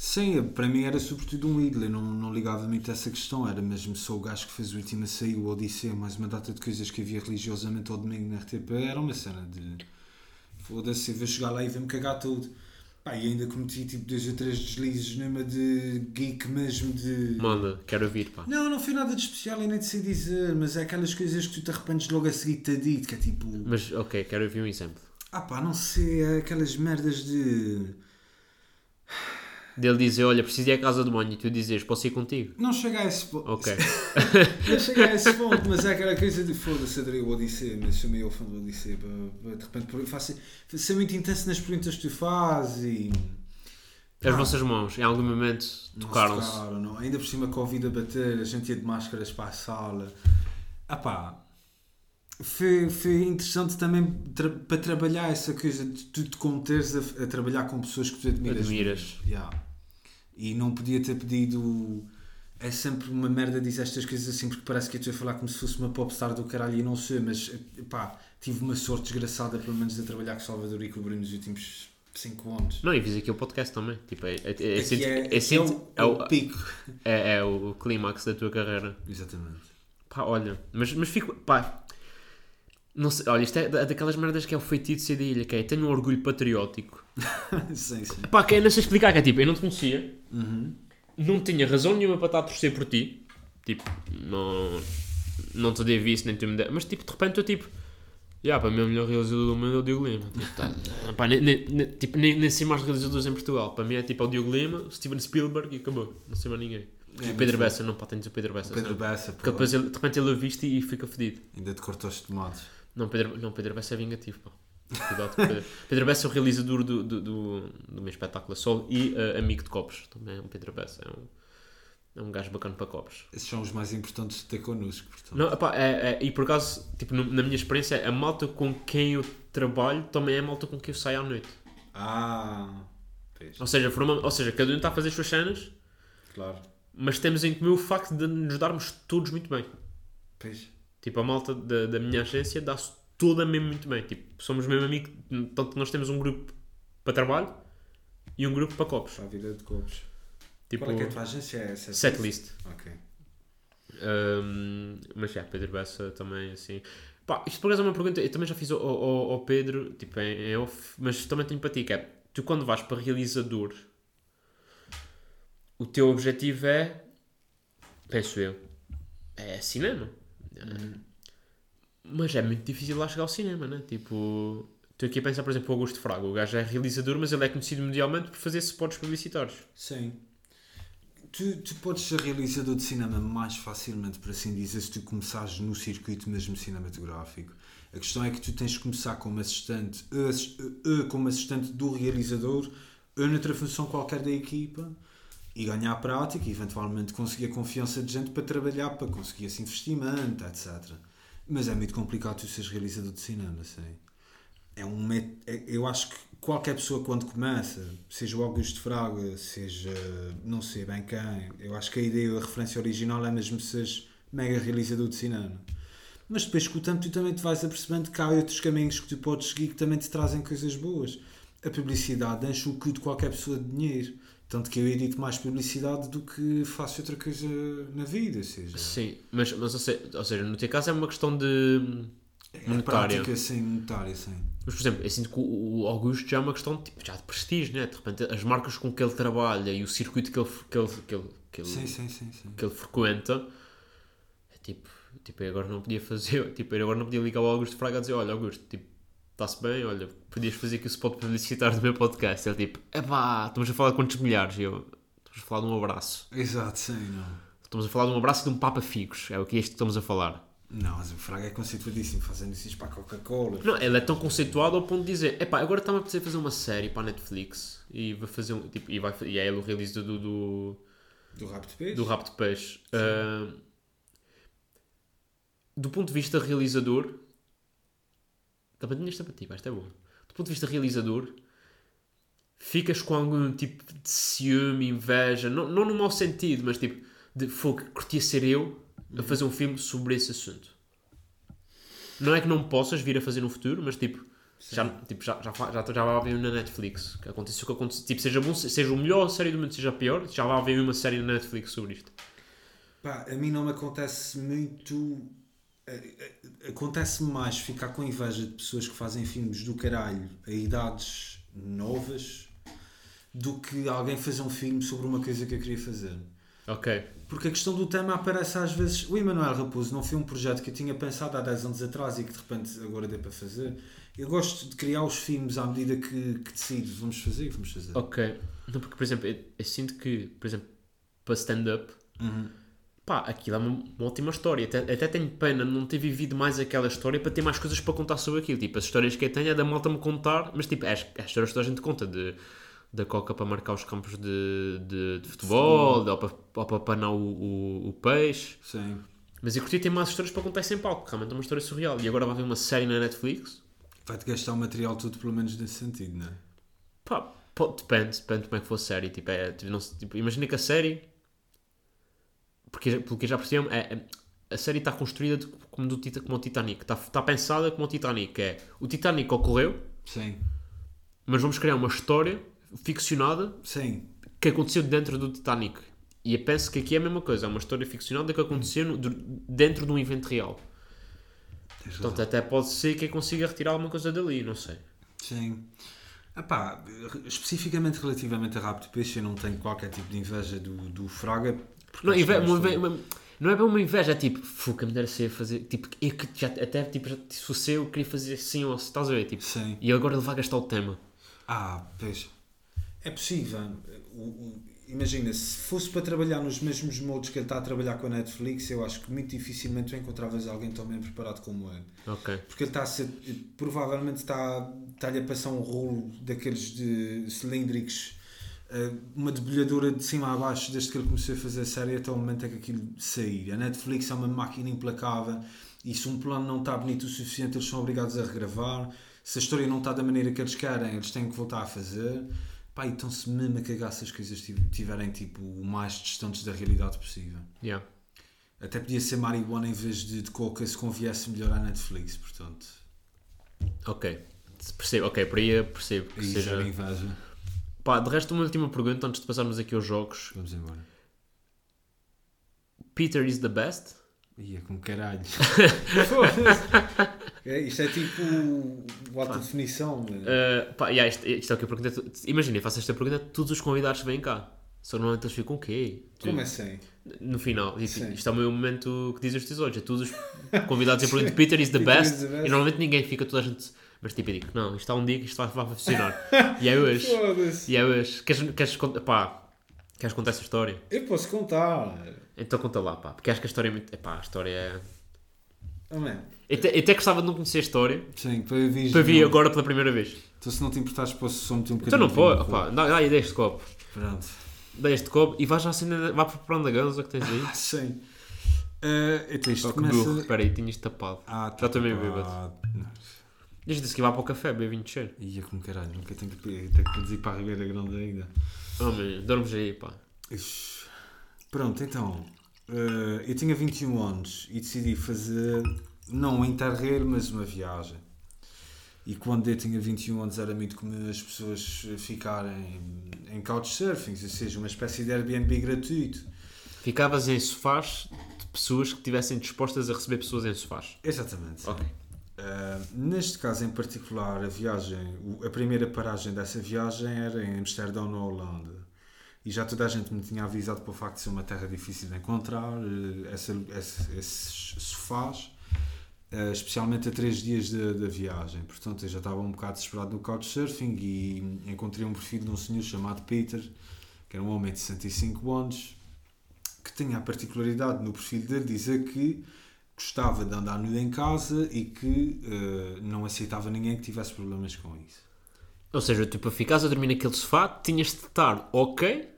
Sim, para mim era sobretudo um ídolo, eu não, não ligava muito a essa questão, era mesmo só o gajo que fez o último a sair, o Odisseia, mais uma data de coisas que havia religiosamente ao domingo na RTP, era uma cena de foda-se, vou chegar lá e vou-me cagar tudo. Pá, e ainda cometi tipo dois ou três deslizes numa de geek mesmo de. Manda, quero ouvir, pá. Não, não foi nada de especial e nem de sei dizer, mas é aquelas coisas que tu te arrependes logo a seguir te dito, que é tipo. Mas, ok, quero ouvir um exemplo. Ah pá, não sei, é aquelas merdas de. Dele dizer, olha, preciso ir à casa de banho e tu dizes, posso ir contigo? Não chega a esse ponto. Ok. Não chega a esse ponto, mas é aquela coisa de foda-se, adorei o Odisseia, mas sou meio fã do pá, De repente, faço, ser muito intenso nas perguntas que tu fazes e. As Ah. vossas mãos, em algum momento, tocaram-se. tocaram, não. Ainda por cima, Covid a bater, a gente ia de máscaras para a sala. Ah pá. Foi, foi interessante também tra- para trabalhar essa coisa de tu te conteres a, a trabalhar com pessoas que tu admiras. Admiras. Yeah. E não podia ter pedido. É sempre uma merda dizer estas coisas assim porque parece que eu estou a falar como se fosse uma popstar do caralho e não sei, mas pá, tive uma sorte desgraçada pelo menos de trabalhar com Salvador e com o Bruno nos últimos 5 anos. Não, e fiz aqui o podcast também. Tipo, é, é, é, é, é, é o, é é o- o pico. é- é o clímax da tua carreira. Exatamente. Pá, olha, mas, mas fico. Pá, não sei, olha, isto é da- daquelas merdas que é o feitiço da ilha, que é tenho um orgulho patriótico. sim, sim. Pá, que é, não sei explicar, que é tipo, eu não te conhecia, Uhum. não tinha razão nenhuma para estar a torcer por ti, tipo, não, não te dei visto, nem tu me dei, mas tipo, de repente eu tipo, já, para mim o melhor realizador do mundo é o Diogo Lima. Tipo, tá, pá, nem, nem, tipo, nem, nem sei mais realizadores em Portugal, para mim é tipo o Diogo Lima, Steven Spielberg e acabou, não sei mais ninguém. É e o Pedro. Bessa, não, pá, de dizer o Pedro Bessa. Pedro sabe? Bessa, Porque depois ele, de repente ele ouviste e fica fedido. ainda te cortou os tomates. Não, Pedro, não, Pedro Bessa é vingativo, pá. Cuidado com Pedro. Pedro Bessa é o realizador do, do, do, do meu espetáculo a Sol e eh, amigo de copos. Também é um Pedro Bessa. É um, é um gajo bacana para copos. Esses são os mais importantes de ter connosco, portanto. Não, epá, é, é- e por acaso, tipo, no- na minha experiência, a malta com quem eu trabalho também é a malta com quem eu saio à noite. Ah, pois, Ou seja, forma- ou seja, cada um está a fazer as suas cenas, claro. mas temos em comum o facto de nos darmos todos muito bem. Pois. Tipo, a malta da, da minha agência dá-se toda mesmo muito bem. Tipo, somos mesmo amigos, tanto que nós temos um grupo para trabalho e um grupo para copos. Para a vida de copos. Tipo, Qual é que é a tua agência? É setlist. Ok. Um, mas já, Pedro Bessa também, assim. Pá, isto por acaso é uma pergunta, eu também já fiz ao, ao, ao Pedro, tipo, em, em off, mas também tenho para ti, que é, tu quando vais para realizador, o teu objetivo é, penso eu, é cinema. Mas é muito difícil lá chegar ao cinema, né? Tipo, estou aqui a pensar, por exemplo, o Augusto Fraga, o gajo é realizador, mas ele é conhecido mundialmente por fazer spots publicitários. Sim. Tu, tu podes ser realizador de cinema mais facilmente, por assim dizer, se tu começares no circuito mesmo cinematográfico. A questão é que tu tens de começar como assistente, eh, assis- eh, eh, como assistente do realizador, ou noutra função qualquer da equipa, e ganhar prática, e eventualmente conseguir a confiança de gente para trabalhar, para conseguir esse investimento, etc. Mas é muito complicado tu seres realizador de cinema, sim. É um met... é- eu acho que qualquer pessoa quando começa, seja o Augusto Fraga, seja não sei bem quem, eu acho que a ideia, a referência original é mesmo seres mega realizador de cinema. Mas depois com o tempo tu também te vais apercebendo que há outros caminhos que tu podes seguir que também te trazem coisas boas. A publicidade enche o cu de qualquer pessoa de dinheiro. Tanto que eu edito mais publicidade do que faço outra coisa na vida, ou seja, Sim, mas, mas ou, seja, ou seja, no teu caso é uma questão de é monetária. prática sem monetária, sim. Mas, por exemplo, eu sinto que o Augusto já é uma questão tipo, já de prestígio, né? De repente, as marcas com que ele trabalha e o circuito que ele, que ele, que ele, que ele, Sim, sim, sim, sim. que ele frequenta é tipo, tipo, eu agora não podia fazer, tipo, eu agora não podia ligar ao Augusto Fraga a dizer: Olha, Augusto, tipo, está-se bem, olha, podias fazer aqui o spot publicitário do meu podcast. Ele tipo, é pá, estamos a falar de quantos milhares? E eu, Estamos a falar de um abraço. Exato, sim, não. Estamos a falar de um abraço e de um Papa Figos. É o que é isto que estamos a falar. Não, mas o Fraga é conceituadíssimo, fazendo isso para a Coca-Cola. Não, ele é tão conceituado ao ponto de dizer: epá, agora está-me a apetecer fazer uma série para a Netflix e vai fazer um. Tipo, e, vai, e é ele o realizador do, do, Do rabo de peixe? do Rabo de Peixe. Do ponto de vista realizador. Também tinha esta para ti, pá, isto é bom. Do ponto de vista realizador, ficas com algum tipo de ciúme, inveja, não, não no mau sentido, mas tipo, de fogo, curtia ser eu a fazer um filme sobre esse assunto. Não é que não possas vir a fazer no futuro, mas tipo, já, tipo, já, já, já, já vai haver na Netflix. Que aconteceu que aconteceu. Tipo, seja, bom, seja o melhor série do mundo, seja a pior, já vai haver uma série na Netflix sobre isto. Pá, a mim não me acontece muito. Acontece-me mais ficar com inveja de pessoas que fazem filmes do caralho a idades novas do que alguém fazer um filme sobre uma coisa que eu queria fazer. Ok. Porque a questão do tema aparece às vezes. O Emanuel Raposo não foi um projeto que eu tinha pensado há 10 anos atrás e que de repente agora deu para fazer. Eu gosto de criar os filmes à medida que, que decido. Vamos fazer e vamos fazer. Ok. Não, porque, por exemplo, eu, eu sinto que, por exemplo, para stand-up, Uhum. Pá, aquilo é uma, uma ótima história. Até, até tenho pena de não ter vivido mais aquela história para ter mais coisas para contar sobre aquilo. Tipo, as histórias que eu tenho é da malta me contar, mas tipo, é as, é as histórias que toda a gente conta de. Da coca para marcar os campos de, de, de futebol, ou para, ou para panar o, o, o peixe. Sim. Mas eu curti ter mais histórias para contar sem palco, realmente é uma história surreal. E agora vai haver uma série na Netflix. Vai-te gastar o material todo, pelo menos nesse sentido, não é? Pá, pô, depende, depende de como é que for a série. Tipo, é, tipo, não, tipo, imagina que a série, porque, porque já percebi, é, a série está construída de- como, do, como o Titanic. Está, está pensada como o Titanic. É, o Titanic ocorreu, Sim. mas vamos criar uma história ficcionada Sim. que aconteceu dentro do Titanic. E eu penso que aqui é a mesma coisa. É uma história ficcionada que aconteceu no- dentro de um evento real. Tens Portanto, razão. até pode ser que eu consiga retirar alguma coisa dali, não sei. Sim. Epá, especificamente relativamente a Rápido Peixe, eu não tenho qualquer tipo de inveja do, do Fraga. Porque Não, é uma não é bem uma inveja, é tipo, fuca, me dera ser fazer. Tipo, eu que já, até tipo, já, se fosse eu, queria fazer assim, ou se estás a ver? Tipo, Sim. e agora ele vai gastar o tema. Ah, pois. É possível. O- o- imagina, se fosse para trabalhar nos mesmos moldes que ele está a trabalhar com a Netflix, eu acho que muito dificilmente tu encontravas alguém tão bem preparado como ele. Ok. Porque ele está a ser. Provavelmente está, está-lhe a passar um rolo daqueles de cilíndricos, uma debulhadora de cima a baixo, desde que ele começou a fazer a série até o momento em que aquilo sair. A Netflix é uma máquina implacável e se um plano não está bonito o suficiente, eles são obrigados a regravar. Se a história não está da maneira que eles querem, eles têm que voltar a fazer. Pá, e estão-se mesmo a cagar se as coisas tiverem tipo, o mais distantes da realidade possível. Yeah. Até podia ser marihuana em vez de, de coca se conviesse melhor à Netflix, portanto. Ok. Percebo, ok, por aí eu percebo que Aí seja. inveja. Pá, de resto, uma última pergunta antes de passarmos aqui aos jogos. Vamos embora. Peter is the best? Ia com caralho. É, isto é tipo o alta definição. mano. Uh, pá, yeah, isto, isto é o que eu pergunto. Imagina, eu faço esta pergunta a todos os convidados que vêm cá. Só normalmente eles ficam o quê? Como assim? No final, tipo, isto é o meu momento que dizem os teus olhos. É todos os convidados eu pergunto Peter is the best. E normalmente ninguém fica, toda a gente. Mas tipo, eu digo, não, isto há um dia que isto vai, vai funcionar. e é hoje. Foda-se. E é hoje. Queres, queres, pá, queres contar essa história? Eu posso contar. Então conta lá, pá. Porque acho que a história é muito. Epá, a história é. Oh, man. Eu até, eu até gostava de não conhecer a história Sim, para vir. para vir agora pela primeira vez. Então se não te importares, posso só meter um Então bocadinho. não de pode, opá, dá, dá aí deste copo. Pronto. Dá este copo e vais já acender, vai preparando a ganza que tens aí. Ah, sim. Uh, então isto começa... burro, espera aí, tinha isto tapado. Ah, Já estou meio pá. bêbado. Não. Diz disse que vai para o café, beber vinho de cheiro. Ia com caralho, nunca tenho que, tenho que produzir para a Ribeira Grande ainda. Oh, meu, dormes aí, pá. Pronto, então, eh, eu tinha 21 anos e decidi fazer, não um interrail, mas uma viagem. E quando eu tinha 21 anos era muito comum as pessoas ficarem em couchsurfing, ou seja, uma espécie de Airbnb gratuito. Ficavas em sofás de pessoas que estivessem dispostas a receber pessoas em sofás. Exatamente. Ok. Uh, neste caso em particular, a viagem, a primeira paragem dessa viagem era em Amsterdão, na Holanda. E já toda a gente me tinha avisado para o facto de ser uma terra difícil de encontrar, uh, essa, esse- esses sofás, uh, especialmente a três dias da viagem. Portanto, eu já estava um bocado desesperado no couchsurfing e encontrei um perfil de um senhor chamado Peter, que era um homem de 65 anos, que tinha a particularidade no perfil dele dizer que gostava de andar nu em casa e que eh, não aceitava ninguém que tivesse problemas com isso. Ou seja, tu para ficares a dormir naquele sofá, tinhas de estar ok,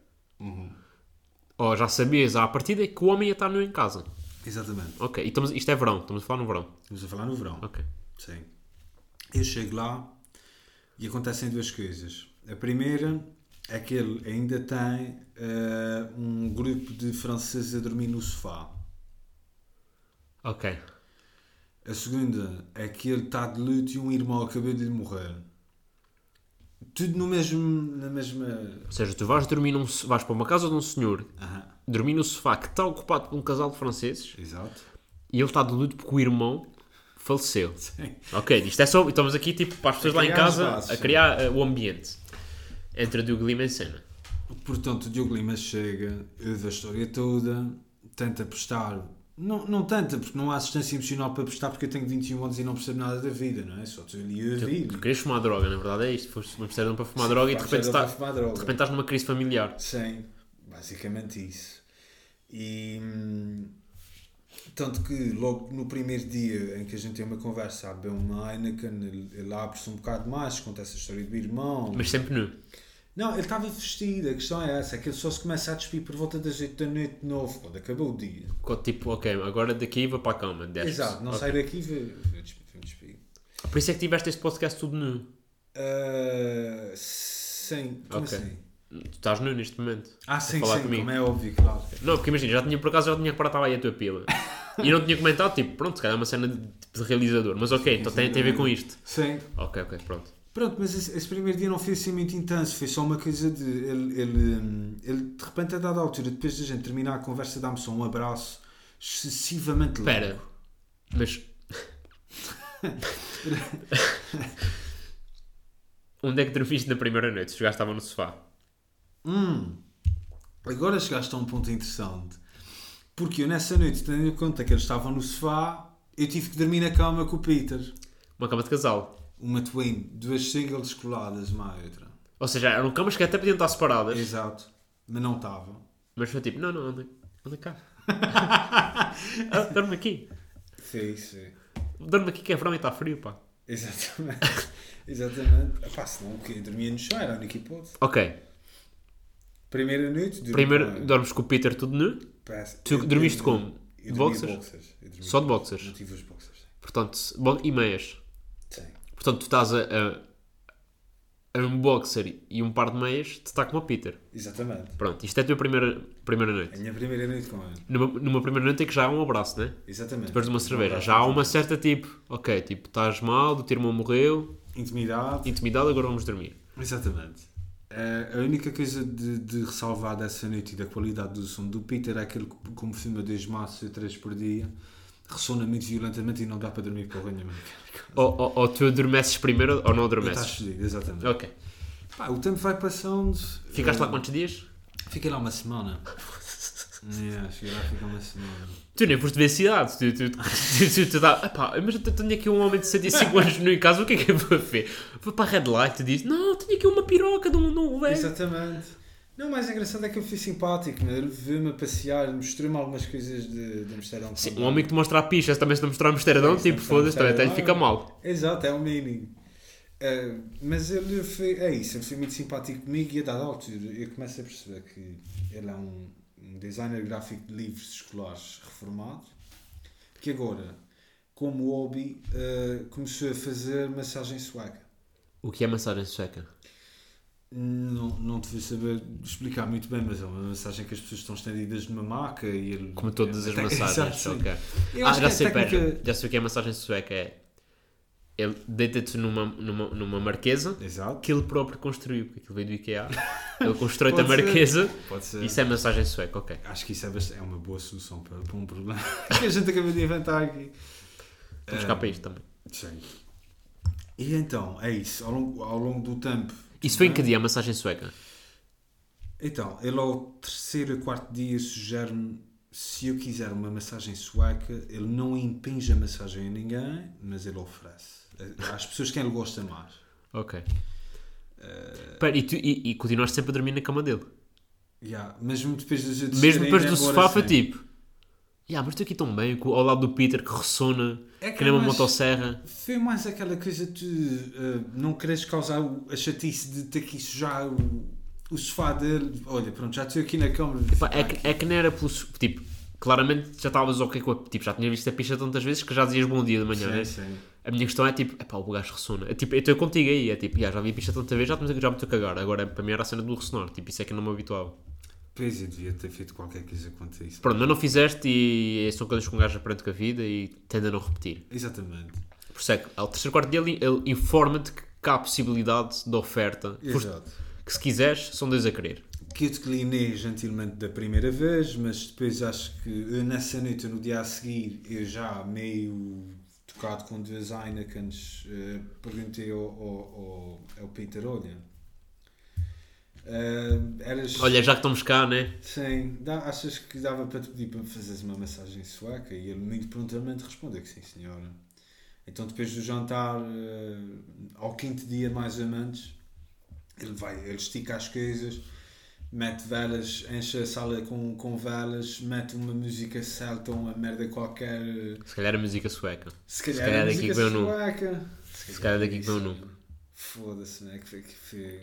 ou já sabias à partida que o homem ia estar nu em casa. Exatamente. Ok, e estamos, isto é verão, estamos a falar no verão. Estamos a falar no verão. Ok. Sim. Eu chego lá e acontecem duas coisas. A primeira é que ele ainda tem eh, um grupo de franceses a dormir no sofá. Ok. A segunda é que ele está de luto e um irmão acabou de morrer. Tudo no mesmo, na mesma. Ou seja, tu vais dormir num, vais para uma casa de um senhor, Aham, dormir no sofá que está ocupado por um casal de franceses exato. e ele está de luto porque o irmão faleceu. Sim. Ok, isto é só. Estamos aqui tipo para as pessoas lá em criar casa a sim. criar eh, o ambiente. Entra Diogo Lima em cena. Portanto, o Diogo Lima chega, ouve a história toda, tenta prestar. Não, não tenta, porque não há assistência emocional para prestar, porque eu tenho 21 anos e não percebo nada da vida, não é? Só estou ali a ouvir. Tu querias fumar droga, na verdade é isto. Foste uma percebem para fumar droga e de repente, está de repente estás numa crise familiar. Sim, basicamente isso. E hum, tanto que logo no primeiro dia em que a gente tem uma conversa, há bem uma Heineken, ele, ele abre-se um bocado mais, conta essa história do irmão. Mas sempre nu. Não, ele estava vestido, a questão é essa, é que ele só se começa a despir por volta das 8 da noite de novo, quando acabou o dia. Tipo, ok, agora daqui vou para a cama. desce. Exato, não Ok. sai daqui e vê despir. Por isso é que tiveste este podcast tudo nu. Ah, sim, como Ok. assim? Tu estás nu neste momento. Ah, sim, falar sim, comigo. como é óbvio, claro. Não, porque imagina, já tinha por acaso já tinha reparado aí a tua pila. E não tinha comentado, tipo, pronto, se calhar é uma cena de, de realizador. Mas ok, então tem, tem a ver com isto. Sim, Ok, ok, pronto. Pronto, mas esse, esse primeiro dia não foi assim muito intenso, foi só uma coisa de. Ele, ele, hum, ele de repente, a dada altura, depois da gente terminar a conversa, dá-me só um abraço excessivamente longo. Espera, mas. Onde é que dormiste na primeira noite? Se já estava no sofá. Hum, agora chegaste a um ponto interessante. Porque eu nessa noite, tendo em conta que eles estavam no sofá, eu tive que dormir na cama com o Peter. Uma cama de casal. Uma twin, duas singles coladas, uma à outra. Ou seja, eram camas que até podiam estar separadas. Exato. Mas não estavam. Mas foi tipo, não, não, anda, anda cá. ah, dorme aqui. Isso. foi. Dorme aqui que é verão e está frio, pá. Exatamente. Exatamente. Epá, senão o quê? Dormia no chão, era a única hipótese. Ok, Primeira noite, dormi primeiro com- dormes com o Peter tudo nu. Parece- Tu eu- dormiste eu- como? eu De dormi boxers? Eu dormi Só de boxers? Não tive os boxers. Portanto, bo- e meias. Portanto, tu estás a, a, a um boxer e um par de meias, te está como o Peter. Exatamente. Pronto, isto é a tua primeira, primeira A noite. minha primeira noite com ele. Numa, numa primeira noite é que já há um abraço, né? Exatamente. Depois de uma cerveja. abraço, Já há uma certa tipo, ok, tipo, estás mal, o teu irmão morreu, Intimidade. intimidade, agora vamos dormir. Exatamente. Eh, a única coisa de, de ressalvar dessa noite e da qualidade do som do Peter é que ele, como filma dois maços e três por dia, ressona muito violentamente e não dá para dormir com a nenhuma. Ou, ou, ou tu adormeces primeiro ou não Estás adormeces. fedido, exatamente. Ok. Pá, o tempo vai passando. Ficaste eh, lá quantos dias? Fiquei lá uma semana. yeah, cheguei lá ficar uma semana. Tu nem foste ver a cidade. Tu, tu, tu, tu, tu dá, "Epá, mas eu tenho aqui um homem de 65 anos no em casa, o que é que eu vou ver? Vou para a Red Light e diz: Não, tenho aqui uma piroca de um, de um velho. Exatamente. Não, o mais engraçado é que eu fui simpático, ele veio-me a passear, ele mostrou-me algumas coisas de, de Amsterdão. Sim, um homem que te mostra a picha, também se te mostrar Amsterdão, Sim, tipo, foda-se, também até lhe fica mal. Exato, é o mínimo. Uh, mas ele foi, é isso, ele foi muito simpático comigo e a dada altura eu começo a perceber que ele é um, um designer gráfico de livros escolares reformado que agora, como hobby, uh, começou a fazer massagem sueca. O que é massagem sueca? Não, não vou saber explicar muito bem, mas é uma massagem que as pessoas estão estendidas numa maca e ele. Como todas as massagens. ok. Ah, já que sei, a técnica- pera, já sei o que é massagem sueca. É. Ele deita-te numa, numa, numa marquesa Exato. que ele próprio construiu, porque aquilo veio do IKEA. Ele constrói-te a marquesa. Pode ser. Isso é massagem sueca, ok. Acho que isso é, é uma boa solução para, para um problema que a gente acabou de inventar aqui. Vamos cá para isto também. Sim. E então, é isso. Ao longo, ao longo do tempo. Isso foi em que dia a massagem sueca? Então, ele ao terceiro ou quarto dia sugere-me se eu quiser uma massagem sueca, ele não impinge a massagem a ninguém, mas ele oferece. Às pessoas quem ele gosta mais. Ok. Pera, e, tu, e, e continuaste sempre a dormir na cama dele? Yeah, Mesmo depois Mesmo depois do sofá foi tipo. Yeah, mas estou aqui tão bem, ao lado do Peter que ressona, É que nem uma mais- motosserra. Foi mais aquela coisa de uh, não queres causar a chatice de ter que sujar o, o sofá dele. Olha, pronto, já estou aqui na câmara. Pá, é, que, é que não era pelo. Tipo, claramente já estavas ok com a. Tipo, já tinha visto a pista tantas vezes que já dizias bom dia de manhã, né? Sim, sim. A minha questão é tipo, epá, o gajo ressona. É, tipo, eu estou contigo aí, é tipo, yeah, já vi a pista tanta vez, já, já me estou a cagar. Agora, para mim era a cena do ressonar, tipo, isso é que não me habituava. Pois eu devia ter feito qualquer coisa quanto a isso. Pronto, mas não fizeste e são coisas que um gajo aprende com a vida e tende a não repetir. Exatamente. Por isso é que, ao terceiro quarto dele, ele informa-te que há possibilidade de oferta. Exato. Que se quiseres, são dois a querer. Que eu declinei gentilmente da primeira vez, mas depois acho que eh, nessa noite, no dia a seguir, eu já meio tocado com duas Heinekens, eh, perguntei ao, ao, ao, ao Peter, olha, eh, eras... Olha, já que estamos cá, né? Sim, dá, achas que dava para te pedir para fazeres uma massagem sueca? E ele muito prontamente respondeu que sim, senhora. Então depois do jantar, eh, ao quinto dia mais menos, ele vai, ele estica as coisas, mete velas, enche a sala com, com velas, mete uma música celta, uma merda qualquer, eh, Se calhar a música sueca. se calhar, calhar a daqui que vem o sueca. Se calhar daqui que vem o nome. Foda-se, né? Que foi, que foi...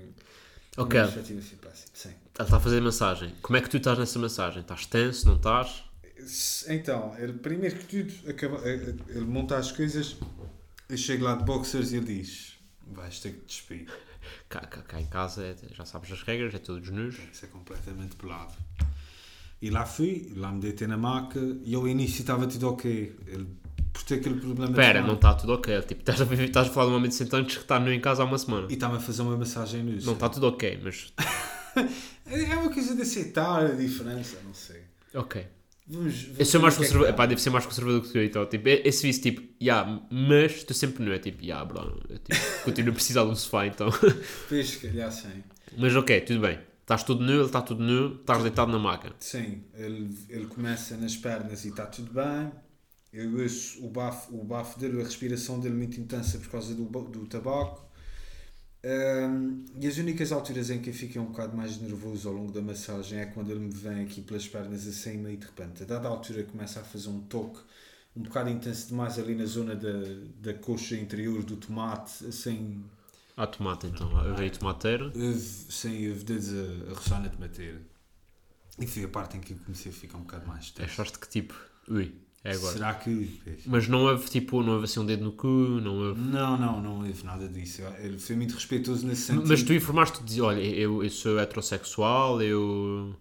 Ok. Uma perspectiva assim, péssima. Sim. Ele está a fazer massagem. Como é que tu estás nessa massagem? Estás tenso, não estás? Então, ele, primeiro que tudo, acaba, eh, ele monta as coisas, eu chego lá de boxers e ele diz: Vais ter que te despir. Cá, cá, cá em casa é- já sabes as regras, é todos nus. Isso é completamente pelado. E lá fui, lá me deitei na maca e ao início estava tudo ok. Ele, por ter aquele problema fome, não está tudo ok. Tipo, estás a, viver- estás a falar de um homem de 100 anos que está nu em casa há uma semana. E está-me a fazer uma massagem nisso. Não está tudo ok, mas. É uma coisa de aceitar a diferença, não sei. Ok. Vamos, vamos Eu sou mais que é conservador. dá. Epá, devo ser mais conservador que tu então. Tipo, esse vice tipo, yeah, mas estou sempre nu. É tipo, yeah, bro. Eu, tipo, continuo a precisar de um sofá então. Pois, se calhar sim. mas ok, tudo bem. Estás tudo nu, ele está tudo nu, estás deitado na maca. Sim, ele, ele começa nas pernas e está tudo bem. Eu ouço o bafo, o bafo dele, a respiração dele muito intensa por causa do, do tabaco. Ahm, e as únicas alturas em que eu fiquei um bocado mais nervoso ao longo da massagem é quando ele me vem aqui pelas pernas acima e de repente, a dada altura, começa a fazer um toque um bocado intenso demais ali na zona da, da coxa interior do tomate, assim, Há tomate então. Veio tomateira. sem houve dedos a, a roçar na tomateira. E foi a parte em que eu comecei a ficar um bocado mais tenso. Achaste que tipo, ui, é agora. Será que. Mas não houve tipo, não houve assim um dedo no cu, não houve. Não, não, não houve nada disso. Ele foi muito respeitoso nesse sentido. Mas tu informaste, diz, olha, eu, eu sou heterossexual, eu.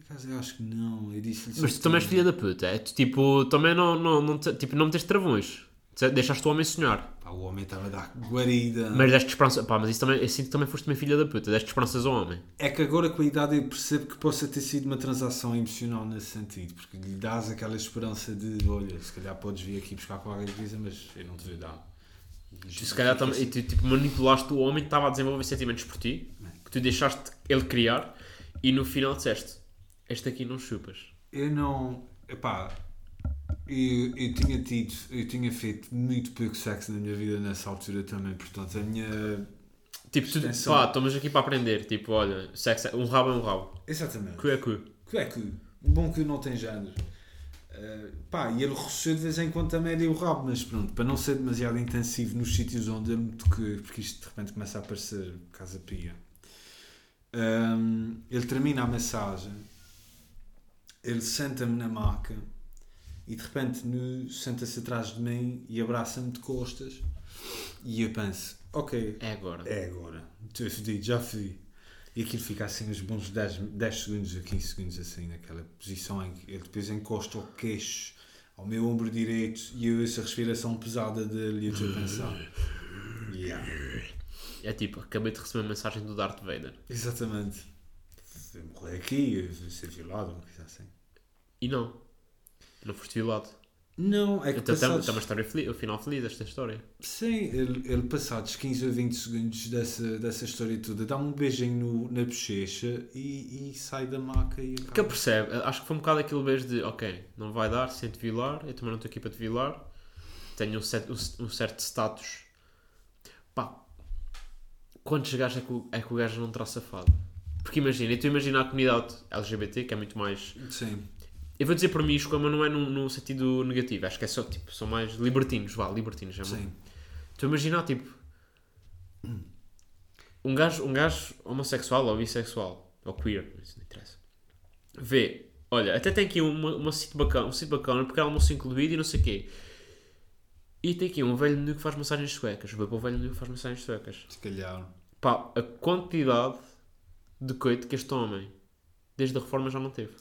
Acaso eu acho que não. Eu disse Mas tu também és filha da puta, é? Tu tipo, também não, não, não, tipo, não meteste travões. Te- Deixaste o homem sonhar. Pá, o homem estava a dar guarida. Mas deste esperança. Pá, mas isso também, eu sinto que também foste uma filha da puta, deste esperanças ao homem. É que agora com a idade eu percebo que possa ter sido uma transação emocional nesse sentido. Porque lhe dás aquela esperança de: olha, se calhar podes vir aqui buscar qualquer coisa, mas eu não te vou dar. Tu se calhar também, e tu tipo, manipulaste o homem que estava a desenvolver sentimentos por ti, que tu deixaste ele criar, e no final disseste: Este aqui não chupas. Eu não. Epá, eu, eu tinha tido, eu tinha feito muito pouco sexo na minha vida nessa altura também, portanto a minha. Tipo, tu, Extensão. pá, estamos aqui para aprender. Tipo, olha, sexo, é- um rabo é um rabo. Exatamente. Cu é cu. Que é que um bom que não tem género. Uh, pá, e ele roçou de vez em quando também deu o rabo, mas pronto, para não ser demasiado intensivo nos sítios onde ele me tocou, porque isto de repente começa a aparecer casa pia. Um, ele termina a massagem, ele senta-me na maca e de repente senta-se atrás de mim e abraça-me de costas. E eu penso, ok, É agora. é agora. Estou fedido, já fui. E aquilo fica assim uns bons 10, 10 segundos a 15 segundos assim naquela posição em que ele depois encosta o queixo ao meu ombro direito e eu ouço a respiração pesada dele e eu a pensar. Yeah. É tipo, acabei de receber uma mensagem do Darth Vader. Exatamente. Eu morrer aqui, eu ser violado, uma coisa assim. E não. Não foste violado. Não, é que Então tem passados, tem uma história feliz, o final feliz desta história. Sim, ele, ele passados 15 ou 20 segundos dessa, dessa história toda, dá-me um beijinho no- na bochecha e, e sai da maca e acaba. Porque ele percebe, acho que foi um bocado aquele beijo de ok, não vai dar, te violar, eu também não estou aqui para te violar, tenho um, certo- um- um certo status. Pá, quantos gajos é que, o, é que o gajo não terá safado? Porque imagina, eu estou a imaginar a comunidade LGBT, que é muito mais. Sim. Eu vou dizer promíscua, mas não é num, num sentido negativo. Acho que é só, tipo, são mais libertinos, vá, libertinos. É Sim. Estou a imaginar, tipo, um gajo, um gajo homossexual ou bissexual, ou queer, isso não interessa, vê, olha, até tem aqui uma, uma sítio bacana, um sítio bacana, porque é almoço incluído e não sei o quê. E tem aqui um velho menino que faz massagens suecas. Vou para o velho menino que faz massagens suecas. Se calhar. Pá, a quantidade de coito que este homem, desde a reforma, já não teve.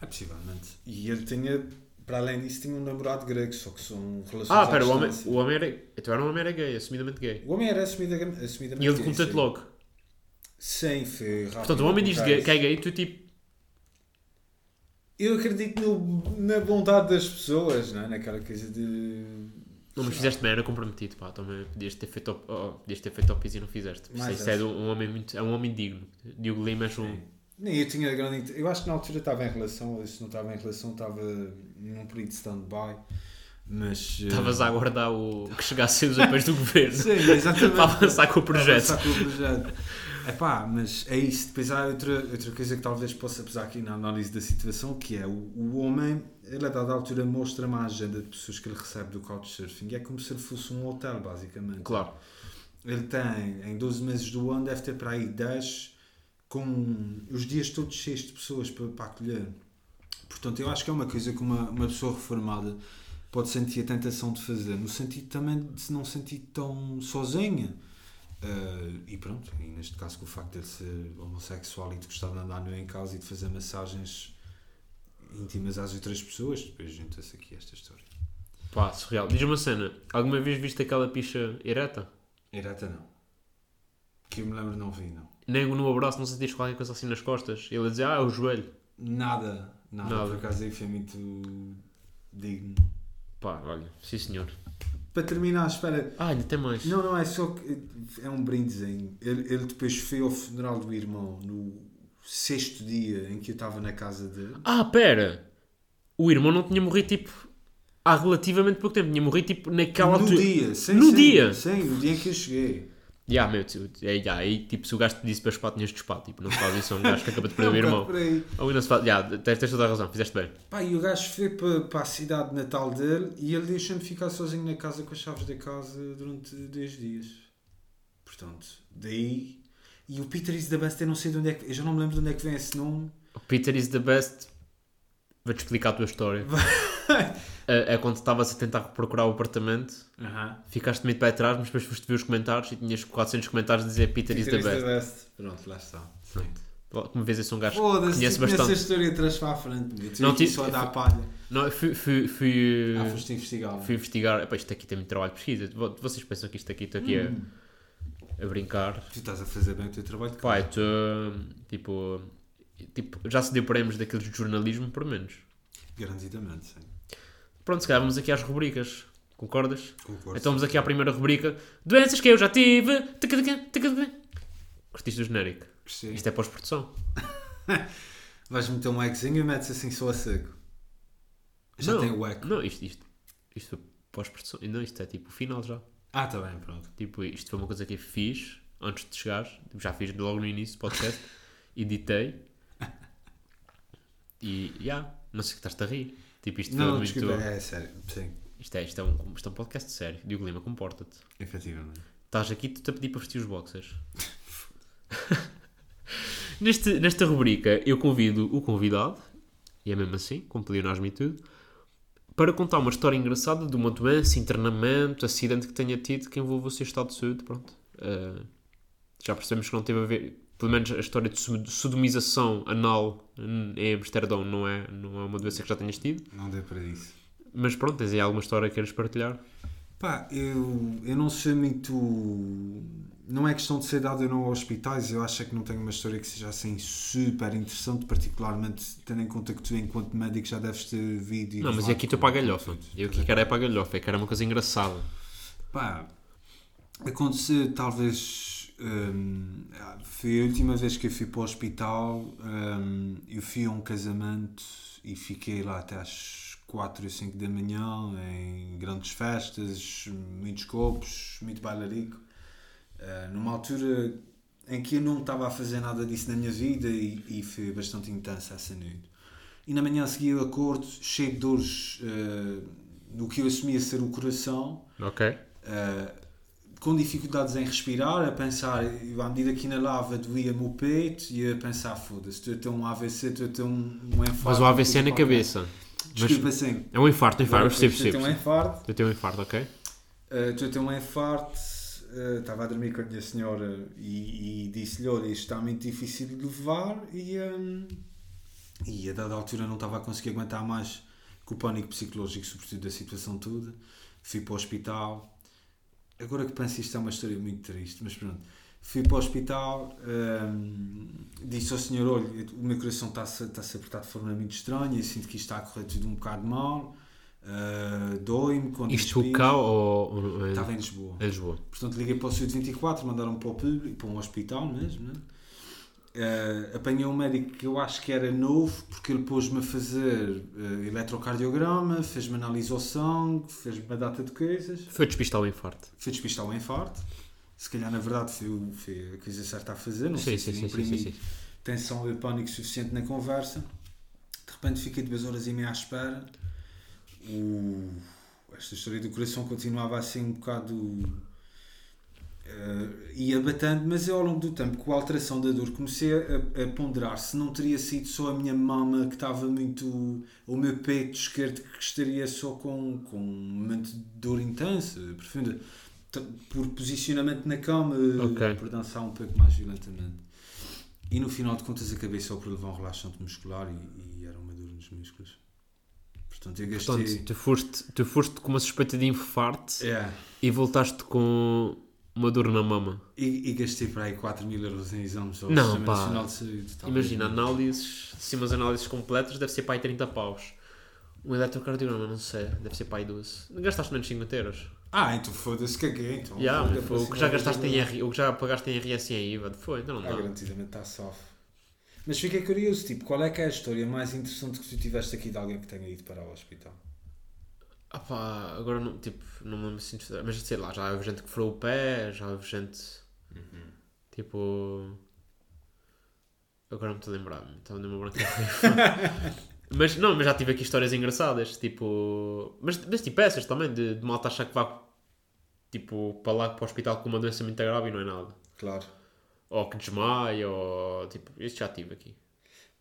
É possivelmente. E ele tinha, para além disso, tinha um namorado grego, só que são relações Ah, pera, o homem, o homem era. Então era um homem era gay, assumidamente gay. O homem era assumida, assumidamente E ele gay, conta-te sim. logo. Sim, foi rápido. Portanto, o homem diz colocar que é gay e tu tipo. Eu acredito no- na bondade das pessoas, não é? Naquela coisa de... Não, mas fizeste bem, era comprometido, pá. Também podias ter feito oh, podias ter feito ao piso e não fizeste. Mais isso é um homem muito. É um homem digno. Diogo Lima és um. Nem eu tinha grande... Eu acho que na altura estava em relação, ou se não estava em relação, estava num período de stand-by. Mas... eh, Estavas a aguardar o que chegassem os apoios do governo Sim, exatamente. para avançar com o projeto. Para avançar com o projeto. Epá, mas é isso. Depois há outra, outra coisa que talvez possa pesar aqui na análise da situação, que é o, o homem, ele a dada altura mostra-me a agenda de pessoas que ele recebe do Couchsurfing. É como se ele fosse um hotel, basicamente. Claro. Ele tem, em 12 meses do ano, deve ter para aí 10, com os dias todos cheios de pessoas para, para acolher. Portanto, eu acho que é uma coisa que uma, uma pessoa reformada pode sentir a tentação de fazer, no sentido também de se não sentir tão sozinha. Uh, e pronto, e neste caso com o facto de ele ser homossexual e de gostar de andar nu em casa e de fazer massagens íntimas às outras pessoas, depois junta-se aqui esta história. Pá, surreal. Diz-me uma cena. Alguma vez viste aquela picha ereta? Ereta não. Que eu me lembro não vi, não. Nem no abraço não sentiste qualquer coisa assim nas costas? Ele a dizer, ah, é o joelho. Nada, nada, Nada. por acaso aí foi muito digno. Pá, olha, sim senhor. Para terminar, espera, Ah, ainda tem mais. não, não é só que é um brindezinho. Ele, ele depois foi ao funeral do irmão no sexto dia em que eu estava na casa dele. Ah, pera! O irmão não tinha morrido tipo há relativamente pouco tempo, tinha morrido tipo naquela no altura. dia, sim, No sim, dia? Sim, no dia em que eu cheguei. Ya, meu, tu- é, ya, aí tipo se o gajo te disse para espar, tinhas de espar, tipo, não se faz isso a um gajo que acaba de perder o É irmão. Ou não se faz, ya, tens, tens toda a razão, fizeste bem. Pá, e o gajo foi para, para a cidade de natal dele e ele deixa-me ficar sozinho na casa com as chaves da casa durante dois dias. Portanto, daí. E o Peter is the best, eu não sei de onde é que. Eu já não me lembro de onde é que vem esse nome. O Peter is the best. Vou-te explicar a tua história. é, é quando estavas a tentar procurar o apartamento, ficaste meio de pé atrás, mas depois foste ver os comentários e tinhas 400 comentários a dizer Peter, is the best. Pronto, lá está. Como vês, eu sou um gajo que conhece conhece bastante. a história atrás para a frente. Eu Não, tive só dar a palha. Não, fui, fui, fui, Ah, foste investigar. fui investigar. Epá, isto aqui tem muito trabalho de pesquisa. Vo- Vocês pensam que isto aqui estou aqui Hum. a, a brincar? Tu estás a fazer bem o teu trabalho de casa. estou. Tipo, tipo. Já se deu prémios daqueles de jornalismo, por menos. Garantidamente, sim. Pronto, se calhar vamos aqui às rubricas. Concordas? Concordo. Então vamos aqui à primeira rubrica. Doenças que eu já tive. Curtiste o genérico? Gostei. Isto é pós-produção. Vais meter um ecozinho e metes assim só a seco. Já não, tem o eco. Não, isto, isto, isto foi pós-produção. Não, isto é tipo o final já. Ah, está bem, pronto. Tipo, isto foi uma coisa que eu fiz antes de chegares. Tipo, já fiz logo no início do podcast. editei. E, já, não sei o que estás-te a rir. Tipo, isto foi Não, muito... desculpa, é sério. Sim, Isto, é, isto, é um, isto é um podcast sério. Diogo Lima, comporta-te. efetivamente. Estás aqui, tu-te a pedir para vestir os boxers. Neste, nesta rubrica, eu convido o convidado, e é mesmo assim, como pediram-me e tudo, para contar uma história engraçada de uma doença, internamento, acidente que tenha tido que envolva o seu estado de saúde. Pronto. Uh, já percebemos que não teve a ver, pelo menos a história de sodomização anal em Amsterdão não é, não é uma doença que já tenhas tido. Não deu para isso. Mas pronto, tens aí alguma história que queres partilhar? Pá, eu, eu não sei muito. Não é questão de ser dado ou não a hospitais, eu acho é que não tenho uma história que seja assim super interessante, particularmente tendo em conta que tu, enquanto médico, já deves ter e Não, mas levado aqui estou com- para a galhofa. Eu aqui quero é para a galhofa, é que era uma coisa engraçada. Pá, aconteceu talvez. hum, foi a última vez que eu fui para o hospital. hum, eu fui a um casamento e fiquei lá até às 4 ou 5 da manhã, em grandes festas, muitos copos, muito bailarico. Uh, numa altura em que eu não estava a fazer nada disso na minha vida e, e foi bastante intensa essa noite. E na manhã a seguir eu acordo cheio de dores eh, no que eu assumia ser o coração, Ok. eh, com dificuldades em respirar, a pensar, à medida que inalava doía-me o peito e a pensar, foda-se, estou a ter um AVC, estou a ter um, um infarto. Mas o AVC é na cabeça. Desculpa, Mas sim. é um infarto, um infarto. Eu percebo, percebo. um infarto, Eu tenho um infarto, ok? Uh, ter um infarto, uh, estava a dormir com a minha senhora e, e disse-lhe, olha, isto está muito difícil de levar e, um, e a dada altura não estava a conseguir aguentar mais com o pânico psicológico, sobretudo da situação toda. Fui para o hospital. Agora que penso isto é uma história muito triste, mas pronto. Fui para o hospital, um, disse ao senhor, olha, o meu coração está-se está-se a apertar de forma muito estranha, eu sinto que isto está a correr tudo um bocado mal, uh, dói-me quando Isto inspiro." cá ou. em- Estava em Lisboa. em Lisboa. Portanto, liguei para o Sud 24, mandaram para o público, para um hospital mesmo, né? Eh, apanhei um médico que eu acho que era novo, porque ele pôs-me a fazer eh, eletrocardiograma, fez-me análise ao sangue, fez-me uma data de coisas, Foi despistar o infarto. foi despistar o infarto. Se calhar, na verdade, foi, foi a coisa certa a fazer. Não sei sim, se imprimi sim, sim. tensão e pânico suficiente na conversa. De repente fiquei duas horas e meia à espera. O... Esta história do coração continuava assim um bocado. eh, ia batendo, mas eu ao longo do tempo, com a alteração da dor, comecei a, a ponderar se não teria sido só a minha mama que estava muito. o meu peito esquerdo que estaria só com, com um momento de dor intensa, profunda, por posicionamento na cama, Ok. por dançar um pouco mais violentamente. E no final de contas acabei só por levar um relaxante muscular e, e era uma dor nos músculos. Portanto, eu gastei. Portanto, tu foste, tu foste com uma suspeita de infarto É, e voltaste com uma dor na mama. e, e gastei para aí 4 mil euros em exames ao Não, pá. Nacional de Saúde. Imagina, não. análises, sim, mas análises completas deve ser para aí 30 paus. Um eletrocardiograma, não sei, deve ser para aí 12. Gastaste menos 50 euros. Ah, então foda-se, caguei. Então, Yeah, mas foi o que já não gastaste em R, o que já pagaste em RS e em IVA. Foi, então não Ah, garantidamente está soft. Mas fiquei curioso, tipo, qual é que é a história mais interessante que tu tiveste aqui de alguém que tenha ido para o hospital? Ah pá, agora não, tipo, não me lembro estudar. Mas sei lá, já houve gente que furou o pé, já houve gente. Tipo. Agora não me estou a lembrar, estava numa branca. Mas não, mas já tive aqui histórias engraçadas, tipo. Mas, mas tipo essas também, de, de malta achar que vá tipo para lá para o hospital com uma doença muito grave e não é nada. Claro. Ou que desmaia, ou tipo, isto já tive aqui.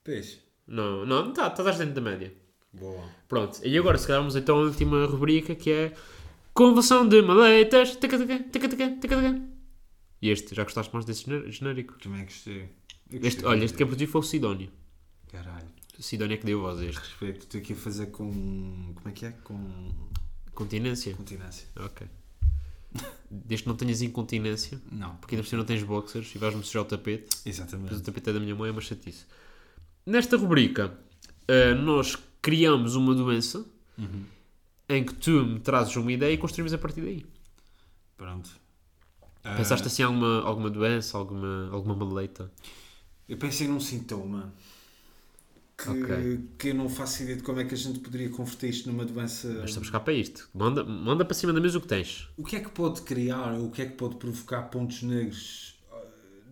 Peixe. Não, não, está tá, estás dentro da média. Boa. Pronto, e agora se calhar vamos então à última rubrica que é Conversão de maletas. Taca, taca, taca, taca, taca. E este, já gostaste mais desse gené- genérico? Também gostei. Eu Este, gostei olha, este que é produzido foi o Sidónio. Caralho. É que deu voz a este. Respeito. Estou aqui a fazer com. Como é que é? Com. Continência? Continência. Ok. Desde que não tenhas incontinência, Não. porque ainda por cima não tens boxers e vais-me sujar o tapete, mas o Exatamente. tapete é da minha mãe, é uma chatice. Nesta rubrica, eh, nós criamos uma doença Uhum. em que tu me trazes uma ideia e construímos a partir daí. Pronto. Pensaste Ah, assim alguma, alguma doença, alguma, alguma maleita? Eu pensei num sintoma que, Ok. que eu não faço ideia de como é que a gente poderia converter isto numa doença. Mas estamos cá para isto. Manda, manda para cima da mesa o que tens. O que é que pode criar, ou o que é que pode provocar pontos negros ah,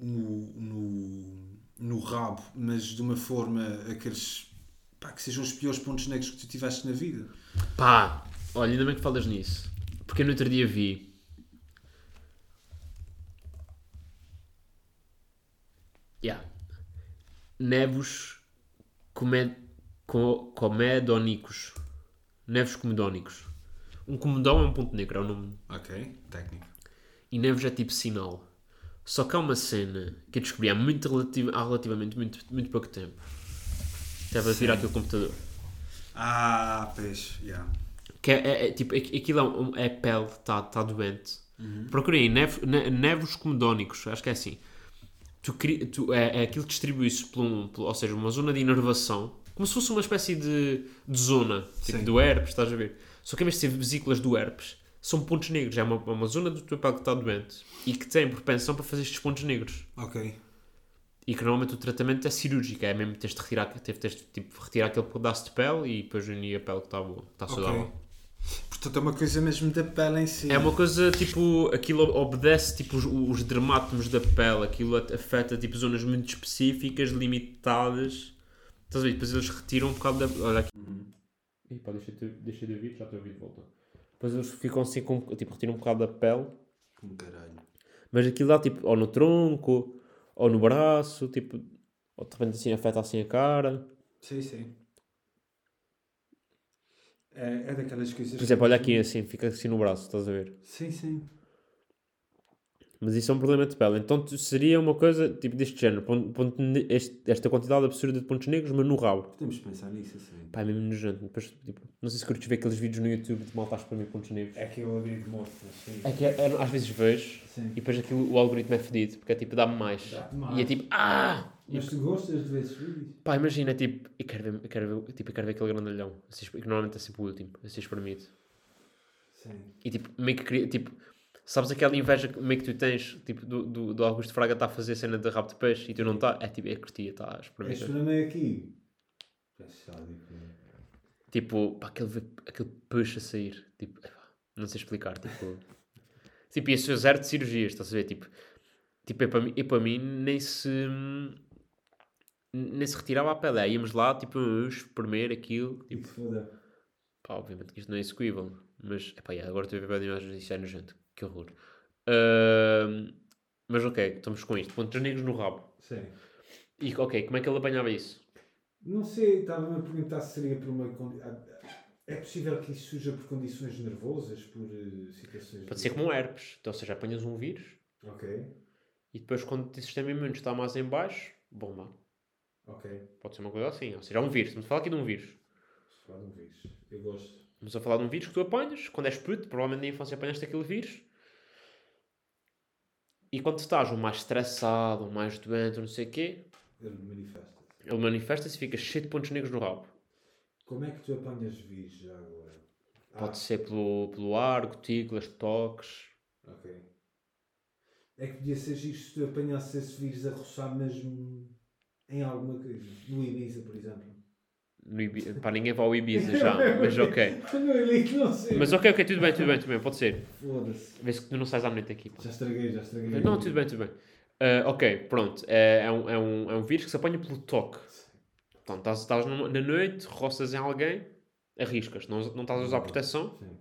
no, no, no rabo, mas de uma forma aqueles pá, que sejam os piores pontos negros que tu tiveste na vida? Pá, olha, ainda bem que falas nisso. Porque eu no outro dia vi. Yeah. Nevos comed... co... comedónicos. Nevos comedónicos. Um comedão é um ponto negro, é o nome. Ok, técnico. E Neves é tipo sinal. Só que há uma cena que eu descobri há, muito relati- há relativamente muito, muito pouco tempo. Estava a virar aqui o computador. Ah, peixe, yeah. Que é, é- é tipo, aqu- aquilo é, um- é pele, está tá doente. Procurei nev, ne- nevos comedónicos, acho que é assim. Tu, tu, é, é aquilo que distribui-se por um, por- ou seja, uma zona de inervação, como se fosse uma espécie de, de zona, tipo Sim. do herpes, estás a ver? Só que em vez de ser vesículas do herpes, são pontos negros, é uma, uma zona do teu pele que está doente e que tem propensão para fazer estes pontos negros. Ok. E que normalmente o tratamento é cirúrgico, é mesmo teres de retirar, teve, teres de tipo, retirar aquele pedaço de pele e depois unir a pele que está boa, que está saudável. ok. Portanto, é uma coisa mesmo da pele em si. É uma coisa tipo. Aquilo obedece tipo, os, os dermátomos da pele, aquilo afeta tipo, zonas muito específicas, limitadas. Estás a ver? Depois eles retiram um bocado da. Olha aqui. Ih, pá, deixa, deixa de ouvir, já estou a ouvir de volta. Depois eles ficam assim com. Tipo, retiram um bocado da pele. Como caralho. Mas aquilo dá tipo, ou no tronco, ou no braço, tipo, ou de repente assim afeta assim a cara. Sim, sim. É, é daquelas coisas. Por exemplo, olha aqui assim, fica assim no braço, estás a ver? Sim, sim. Mas isso é um problema de pele. Então seria uma coisa tipo deste género, ponto, ponto este- esta quantidade absurda de pontos negros, mas no rabo. Podemos pensar nisso assim. Pá, é mesmo nojento. Depois, tipo, não sei se curtes ver aqueles vídeos no YouTube de malta a exprimir pontos negros. É que eu abri morto, sim. É que é- é- às vezes vejo Sim. e depois aquilo, o algoritmo é fedido, porque é tipo, dá-me mais. Dá-te E é mais. tipo, ah! Mas tu gostas de ver esses vídeos? Pá, imagina, tipo, eu quero ver, eu quero ver, tipo, eu quero ver aquele grandalhão, assim, que normalmente é sempre o último, assim espremido. Sim. E tipo, meio que cria, tipo, sabes aquela inveja que meio que tu tens, tipo, do, do, do Augusto Fraga está a fazer cena de rabo de peixe e tu não está, é tipo, é curtia, está a É espremer. experimentei aqui. É sádico. Tipo, pá, aquele, aquele peixe a sair, tipo, não sei explicar, tipo, tipo, ia ser zero de cirurgias, estás a ver, tipo, tipo, é para mim, é para mim nem se, nem se retirava a pele, íamos lá, tipo, espremer aquilo, tipo, foda. Pá, obviamente que isto não é execuível, mas epá, yeah, agora estou a ver bem imagens e isso é nojento, que horror. Ahm, mas ok, estamos com isto, pontos negros no rabo. Sim. E ok, como é que ele apanhava isso? Não sei, estava-me a perguntar se seria por uma. condi- É possível que isso surja por condições nervosas, por eh, situações. Pode de- ser como um herpes, então, ou seja, apanhas um vírus Ok, e depois quando o sistema imune está mais em baixo, bomba. Ok. Pode ser uma coisa assim, ou seja, é um vírus, estamos a falar aqui de um vírus. Se falar de um vírus. Eu gosto. Estamos a falar de um vírus que tu apanhas, quando és puto, provavelmente na infância apanhaste aquele vírus. E quando estás um mais estressado, um mais doente, ou não sei o quê, Ele manifesta. ele manifesta-se e fica cheio de pontos negros no rabo. Como é que tu apanhas vírus já agora? Pode ser pelo, pelo ar, gotículas, toques. Ah, ok. É que podia ser giro se tu apanhasses esse vírus a roçar mesmo em alguma coisa. No Ibiza, por exemplo. No. Pá, ninguém vai ao Ibiza já, mas ok. não sei. Mas ok, ok, tudo bem, tudo bem, tudo bem, pode ser. Foda-se. Vê-se que tu não sais à noite aqui. pá. Já estraguei, já estraguei. Não, tudo bem, tudo bem. Ah, ok, pronto. É, é, um, é, um, é um vírus que se apanha pelo toque. Então, estás, estás na noite, roças em alguém, arriscas. Não, não estás a usar proteção, Sim.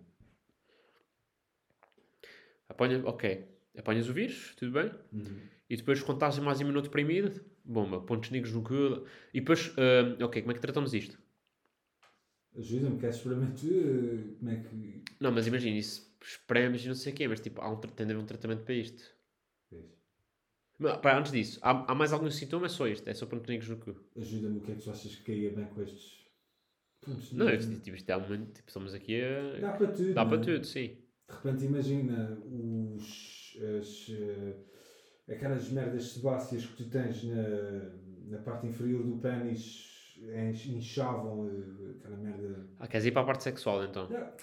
apanha, ok. Apanhas o vírus, tudo bem. Uhum. E depois, quando estás mais imunodeprimido, bomba, pontos negros no cu. E depois, ah, ok, como é que tratamos isto? Ajuda-me, queres experimento? eh, Como é que. Não, mas imagina, isso espremes e não sei o quê, mas tipo, há um, tem de haver um tratamento para isto. Mas, pá, antes disso, há, há mais algum sintoma? É só isto, é só pontos negros no cu. Ajuda-me, o que é que tu achas que caía bem com estes. pontos Não, negros? isto, tipo, isto é um momento, tipo, estamos aqui a... Dá para tudo. Dá não para é? tudo, sim. De repente, imagina os. As, eh, aquelas merdas sebáceas que tu tens na, na parte inferior do pênis inchavam eh, aquela merda. Ah, queres ir para a parte sexual, então? Yeah.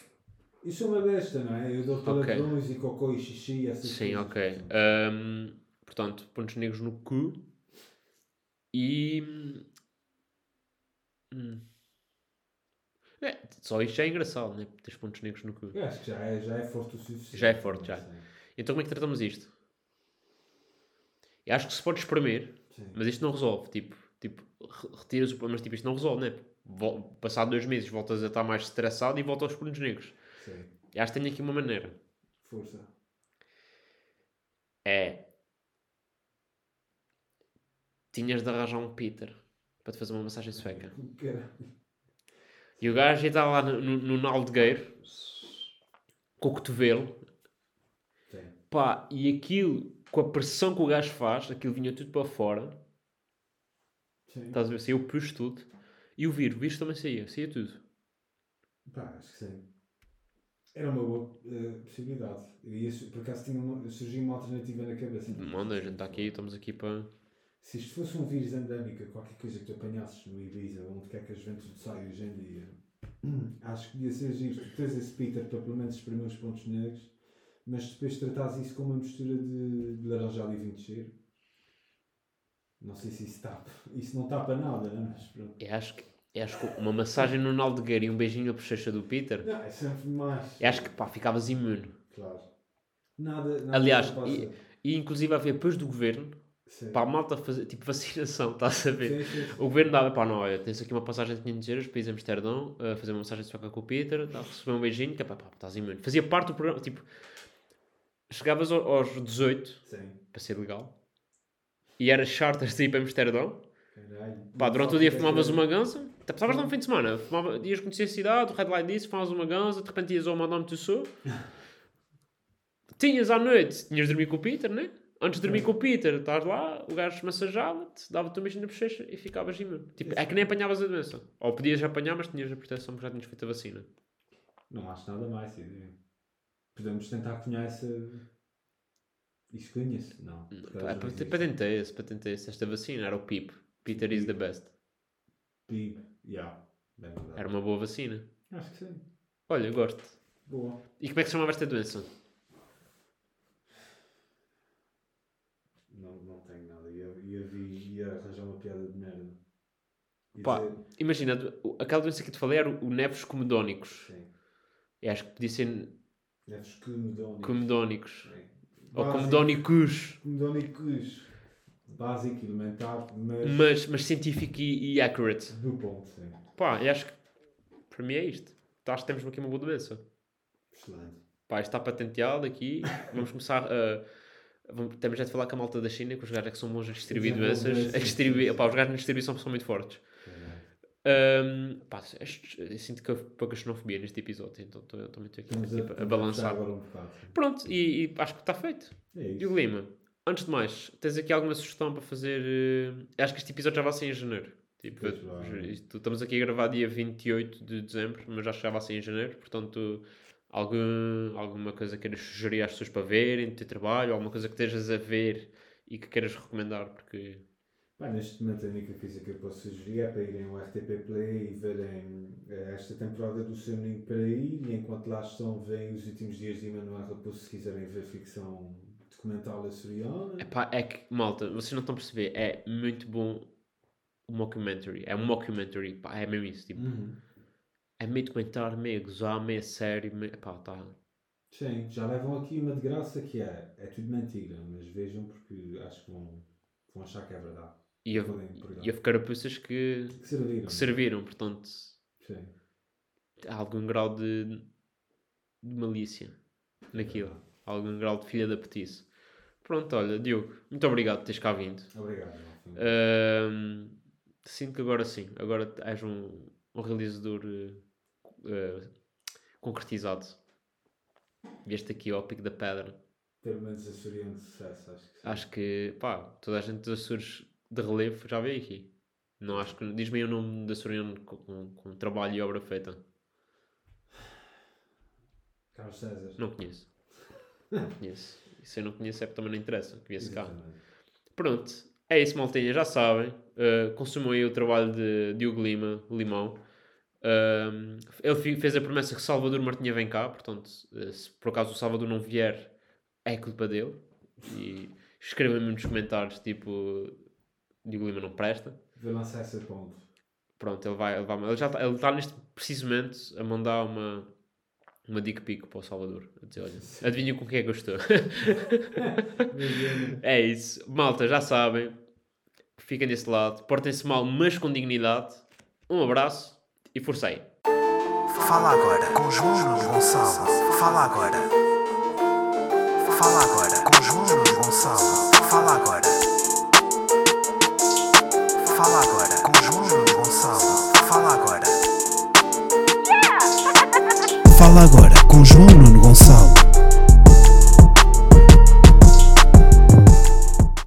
Eu sou uma besta, não é? Eu dou Ok. palavrões e cocô e xixi e essas Sim, coisas. ok. Ahm, portanto, pontos negros no cu. E... hum. É, só isto já é engraçado, né? Ter pontos negros no cu. Eu acho que já é, já é forte o suficiente. Já é forte, já. Então como é que tratamos isto? Eu acho que se pode espremer, Sim. mas isto não resolve. Tipo, tipo re- retiras o mas tipo, isto não resolve, né? Passado dois meses voltas a estar mais estressado e volta aos pontos negros. Sim. Eu acho que tenho aqui uma maneira. Força. É. Tinhas de arranjar um Peter para te fazer uma massagem sueca. E o gajo estar lá no, no, no naldegueiro com o cotovelo. Sim. Pá, e aquilo, com a pressão que o gajo faz, aquilo vinha tudo para fora. Sim. Estás a ver? Saiu o puxo tudo. E o vírus, o vírus também saía, saía tudo. Pá, acho que sim. Era uma boa eh, possibilidade. Ia, su- por acaso tinha uma, surgiu uma alternativa na cabeça. Manda, a gente está aqui, estamos aqui para. Se isto fosse um vírus endémico, qualquer coisa que tu apanhasses no Ibiza, onde quer que a juventude sai hoje em dia, acho que devia ser giro. Tu tens esse Peter para pelo menos exprimir os pontos negros, mas depois tratares isso com uma mistura de, de e vinho de cheiro. Não sei se isso tapa. Isso não tapa nada, né? mas pronto. Eu acho que. Eu acho que uma massagem no naldegueiro e um beijinho na bochecha do Peter, Não, é sempre mais. eu acho que pá, ficavas imune. Claro. Nada, nada Aliás, e, e inclusive havia depois do governo, Sim. para a malta fazer, tipo vacinação, estás a ver? Sim, sim, sim. O governo dava, pá, não, olha, tens aqui uma passagem de 500 euros para ir a Amsterdão, a fazer uma massagem de soca com o Peter, dá, receber um beijinho, que é pá, pá, estás imune. Fazia parte do programa, tipo, chegavas ao- aos 18, Sim. para ser legal, e era charter de ir para Amsterdão, Caralho. pá, durante o dia fumavas uma ganza, até passavas lá um fim de semana, fumava, ias conhecer a cidade, o red light disso, fumavas uma ganza, de repente ias ao Madame Tussauds, tinhas à noite, tinhas de dormir com o Peter, né? Antes de dormir com o Peter, estás lá, o gajo massajava-te, dava-te um beijinho na bochecha e ficavas imune. Tipo, é que nem apanhavas a doença. Ou podias apanhar, mas tinhas a proteção porque já tinhas feito a vacina. Não acho nada mais, sim. Podemos tentar cunhar essa. Isso conheço? Não. Pá, pat- existem. Patentei-se, patentei-se esta vacina, era o PIP. Peter is the best. Pib. Yeah. Bem verdade. Era uma boa vacina. Acho que sim. Olha, eu gosto. Boa. E como é que se chamava esta doença? Não, não tenho nada. Ia, ia, ia arranjar uma piada de merda. Ia Pá. dizer- Imagina, aquela doença que eu te falei era o o neves comedónicos. Sim. Eu acho que podia ser Neves comedónicos. comedónicos. Sim. Ou comedónicos. Comedónicos. Básico, elementar, mas. Mas, mas científico e, e accurate. Do ponto, sim. Pá, eu acho que para mim é isto. Então, acho que temos aqui uma boa doença. Excelente. Pá, isto está patenteado aqui. Vamos começar a. Vamos, temos já de falar com a malta da China, que os gajos é que são bons a distribuir doenças. A distribuir, pá, os gajos na distribuição são muito fortes. Ahm, pá, sinto que houve pouca xenofobia neste episódio, então estou aqui Estamos tipo, a, estamos balançar. um bocado. Pronto, e, e acho que está feito. É isso. Diogo Lima, antes de mais, tens aqui alguma sugestão para fazer? eh, Acho que este episódio já vai ser em janeiro. Tipo, isto- estamos aqui a gravar dia 28 de dezembro, mas acho que já vai ser em janeiro. Portanto, algum, alguma coisa que queiras sugerir às pessoas para verem, do teu trabalho, alguma coisa que estejas a ver e que queiras recomendar, porque Pá, neste momento a única coisa que eu posso sugerir é para irem ao RTP Play e verem eh, esta temporada do Seu Ninho para ir e enquanto lá estão veem os últimos dias de Emanuel Raposo se quiserem ver ficção documental açoriana. Epá, é que, malta, vocês não estão a perceber, é muito bom o mockumentary. É um mockumentary, pá, é mesmo isso. Tipo, Uhum. é meio documentário, meio gozar, meio sério, meio, epá, tá. Sim, já levam aqui uma de graça que é, é tudo mentira, mas vejam porque acho que vão, vão achar que é verdade. E houve, e houve carapuças que, Que serviram. que serviram, portanto, Sim. há algum grau de, de malícia naquilo. Há algum grau de filha da petice. Pronto, olha, Diogo, muito obrigado por teres cá vindo. Obrigado. Ahm, sinto que agora sim, agora és um, um realizador eh, concretizado. Vieste aqui ao pico da pedra. Pelo menos açoriano de sucesso, acho que sim. Acho que, pá, toda a gente dos Açores de relevo já veio aqui. Não acho que. Diz-me aí o nome da Açoriano com, com, com trabalho e obra feita. Carlos César. Não conheço. Não conheço. E se eu não conheço é porque também não interessa que viesse cá. Pronto, é isso, maltinha, já sabem. Uh, consumam aí o trabalho de Diogo Lima, Limão. Um, ele fez a promessa que Salvador Martinha vem cá, portanto, uh, se por acaso o Salvador não vier, é culpa dele. E escrevam-me nos comentários, tipo, Diogo Lima não presta. Vou lançar essa ponte. Pronto, ele vai, ele vai ele já está, ele está neste precisamente a mandar uma, uma dick pic para o Salvador. A dizer, olha, adivinha com quem é que eu estou. É isso. Malta, já sabem. Fiquem desse lado. Portem-se mal, mas com dignidade. Um abraço e força aí. Fala agora com João Nuno Gonçalo. Fala agora. Fala agora com João Nuno Gonçalo. Fala agora com João Nuno Gonçalo.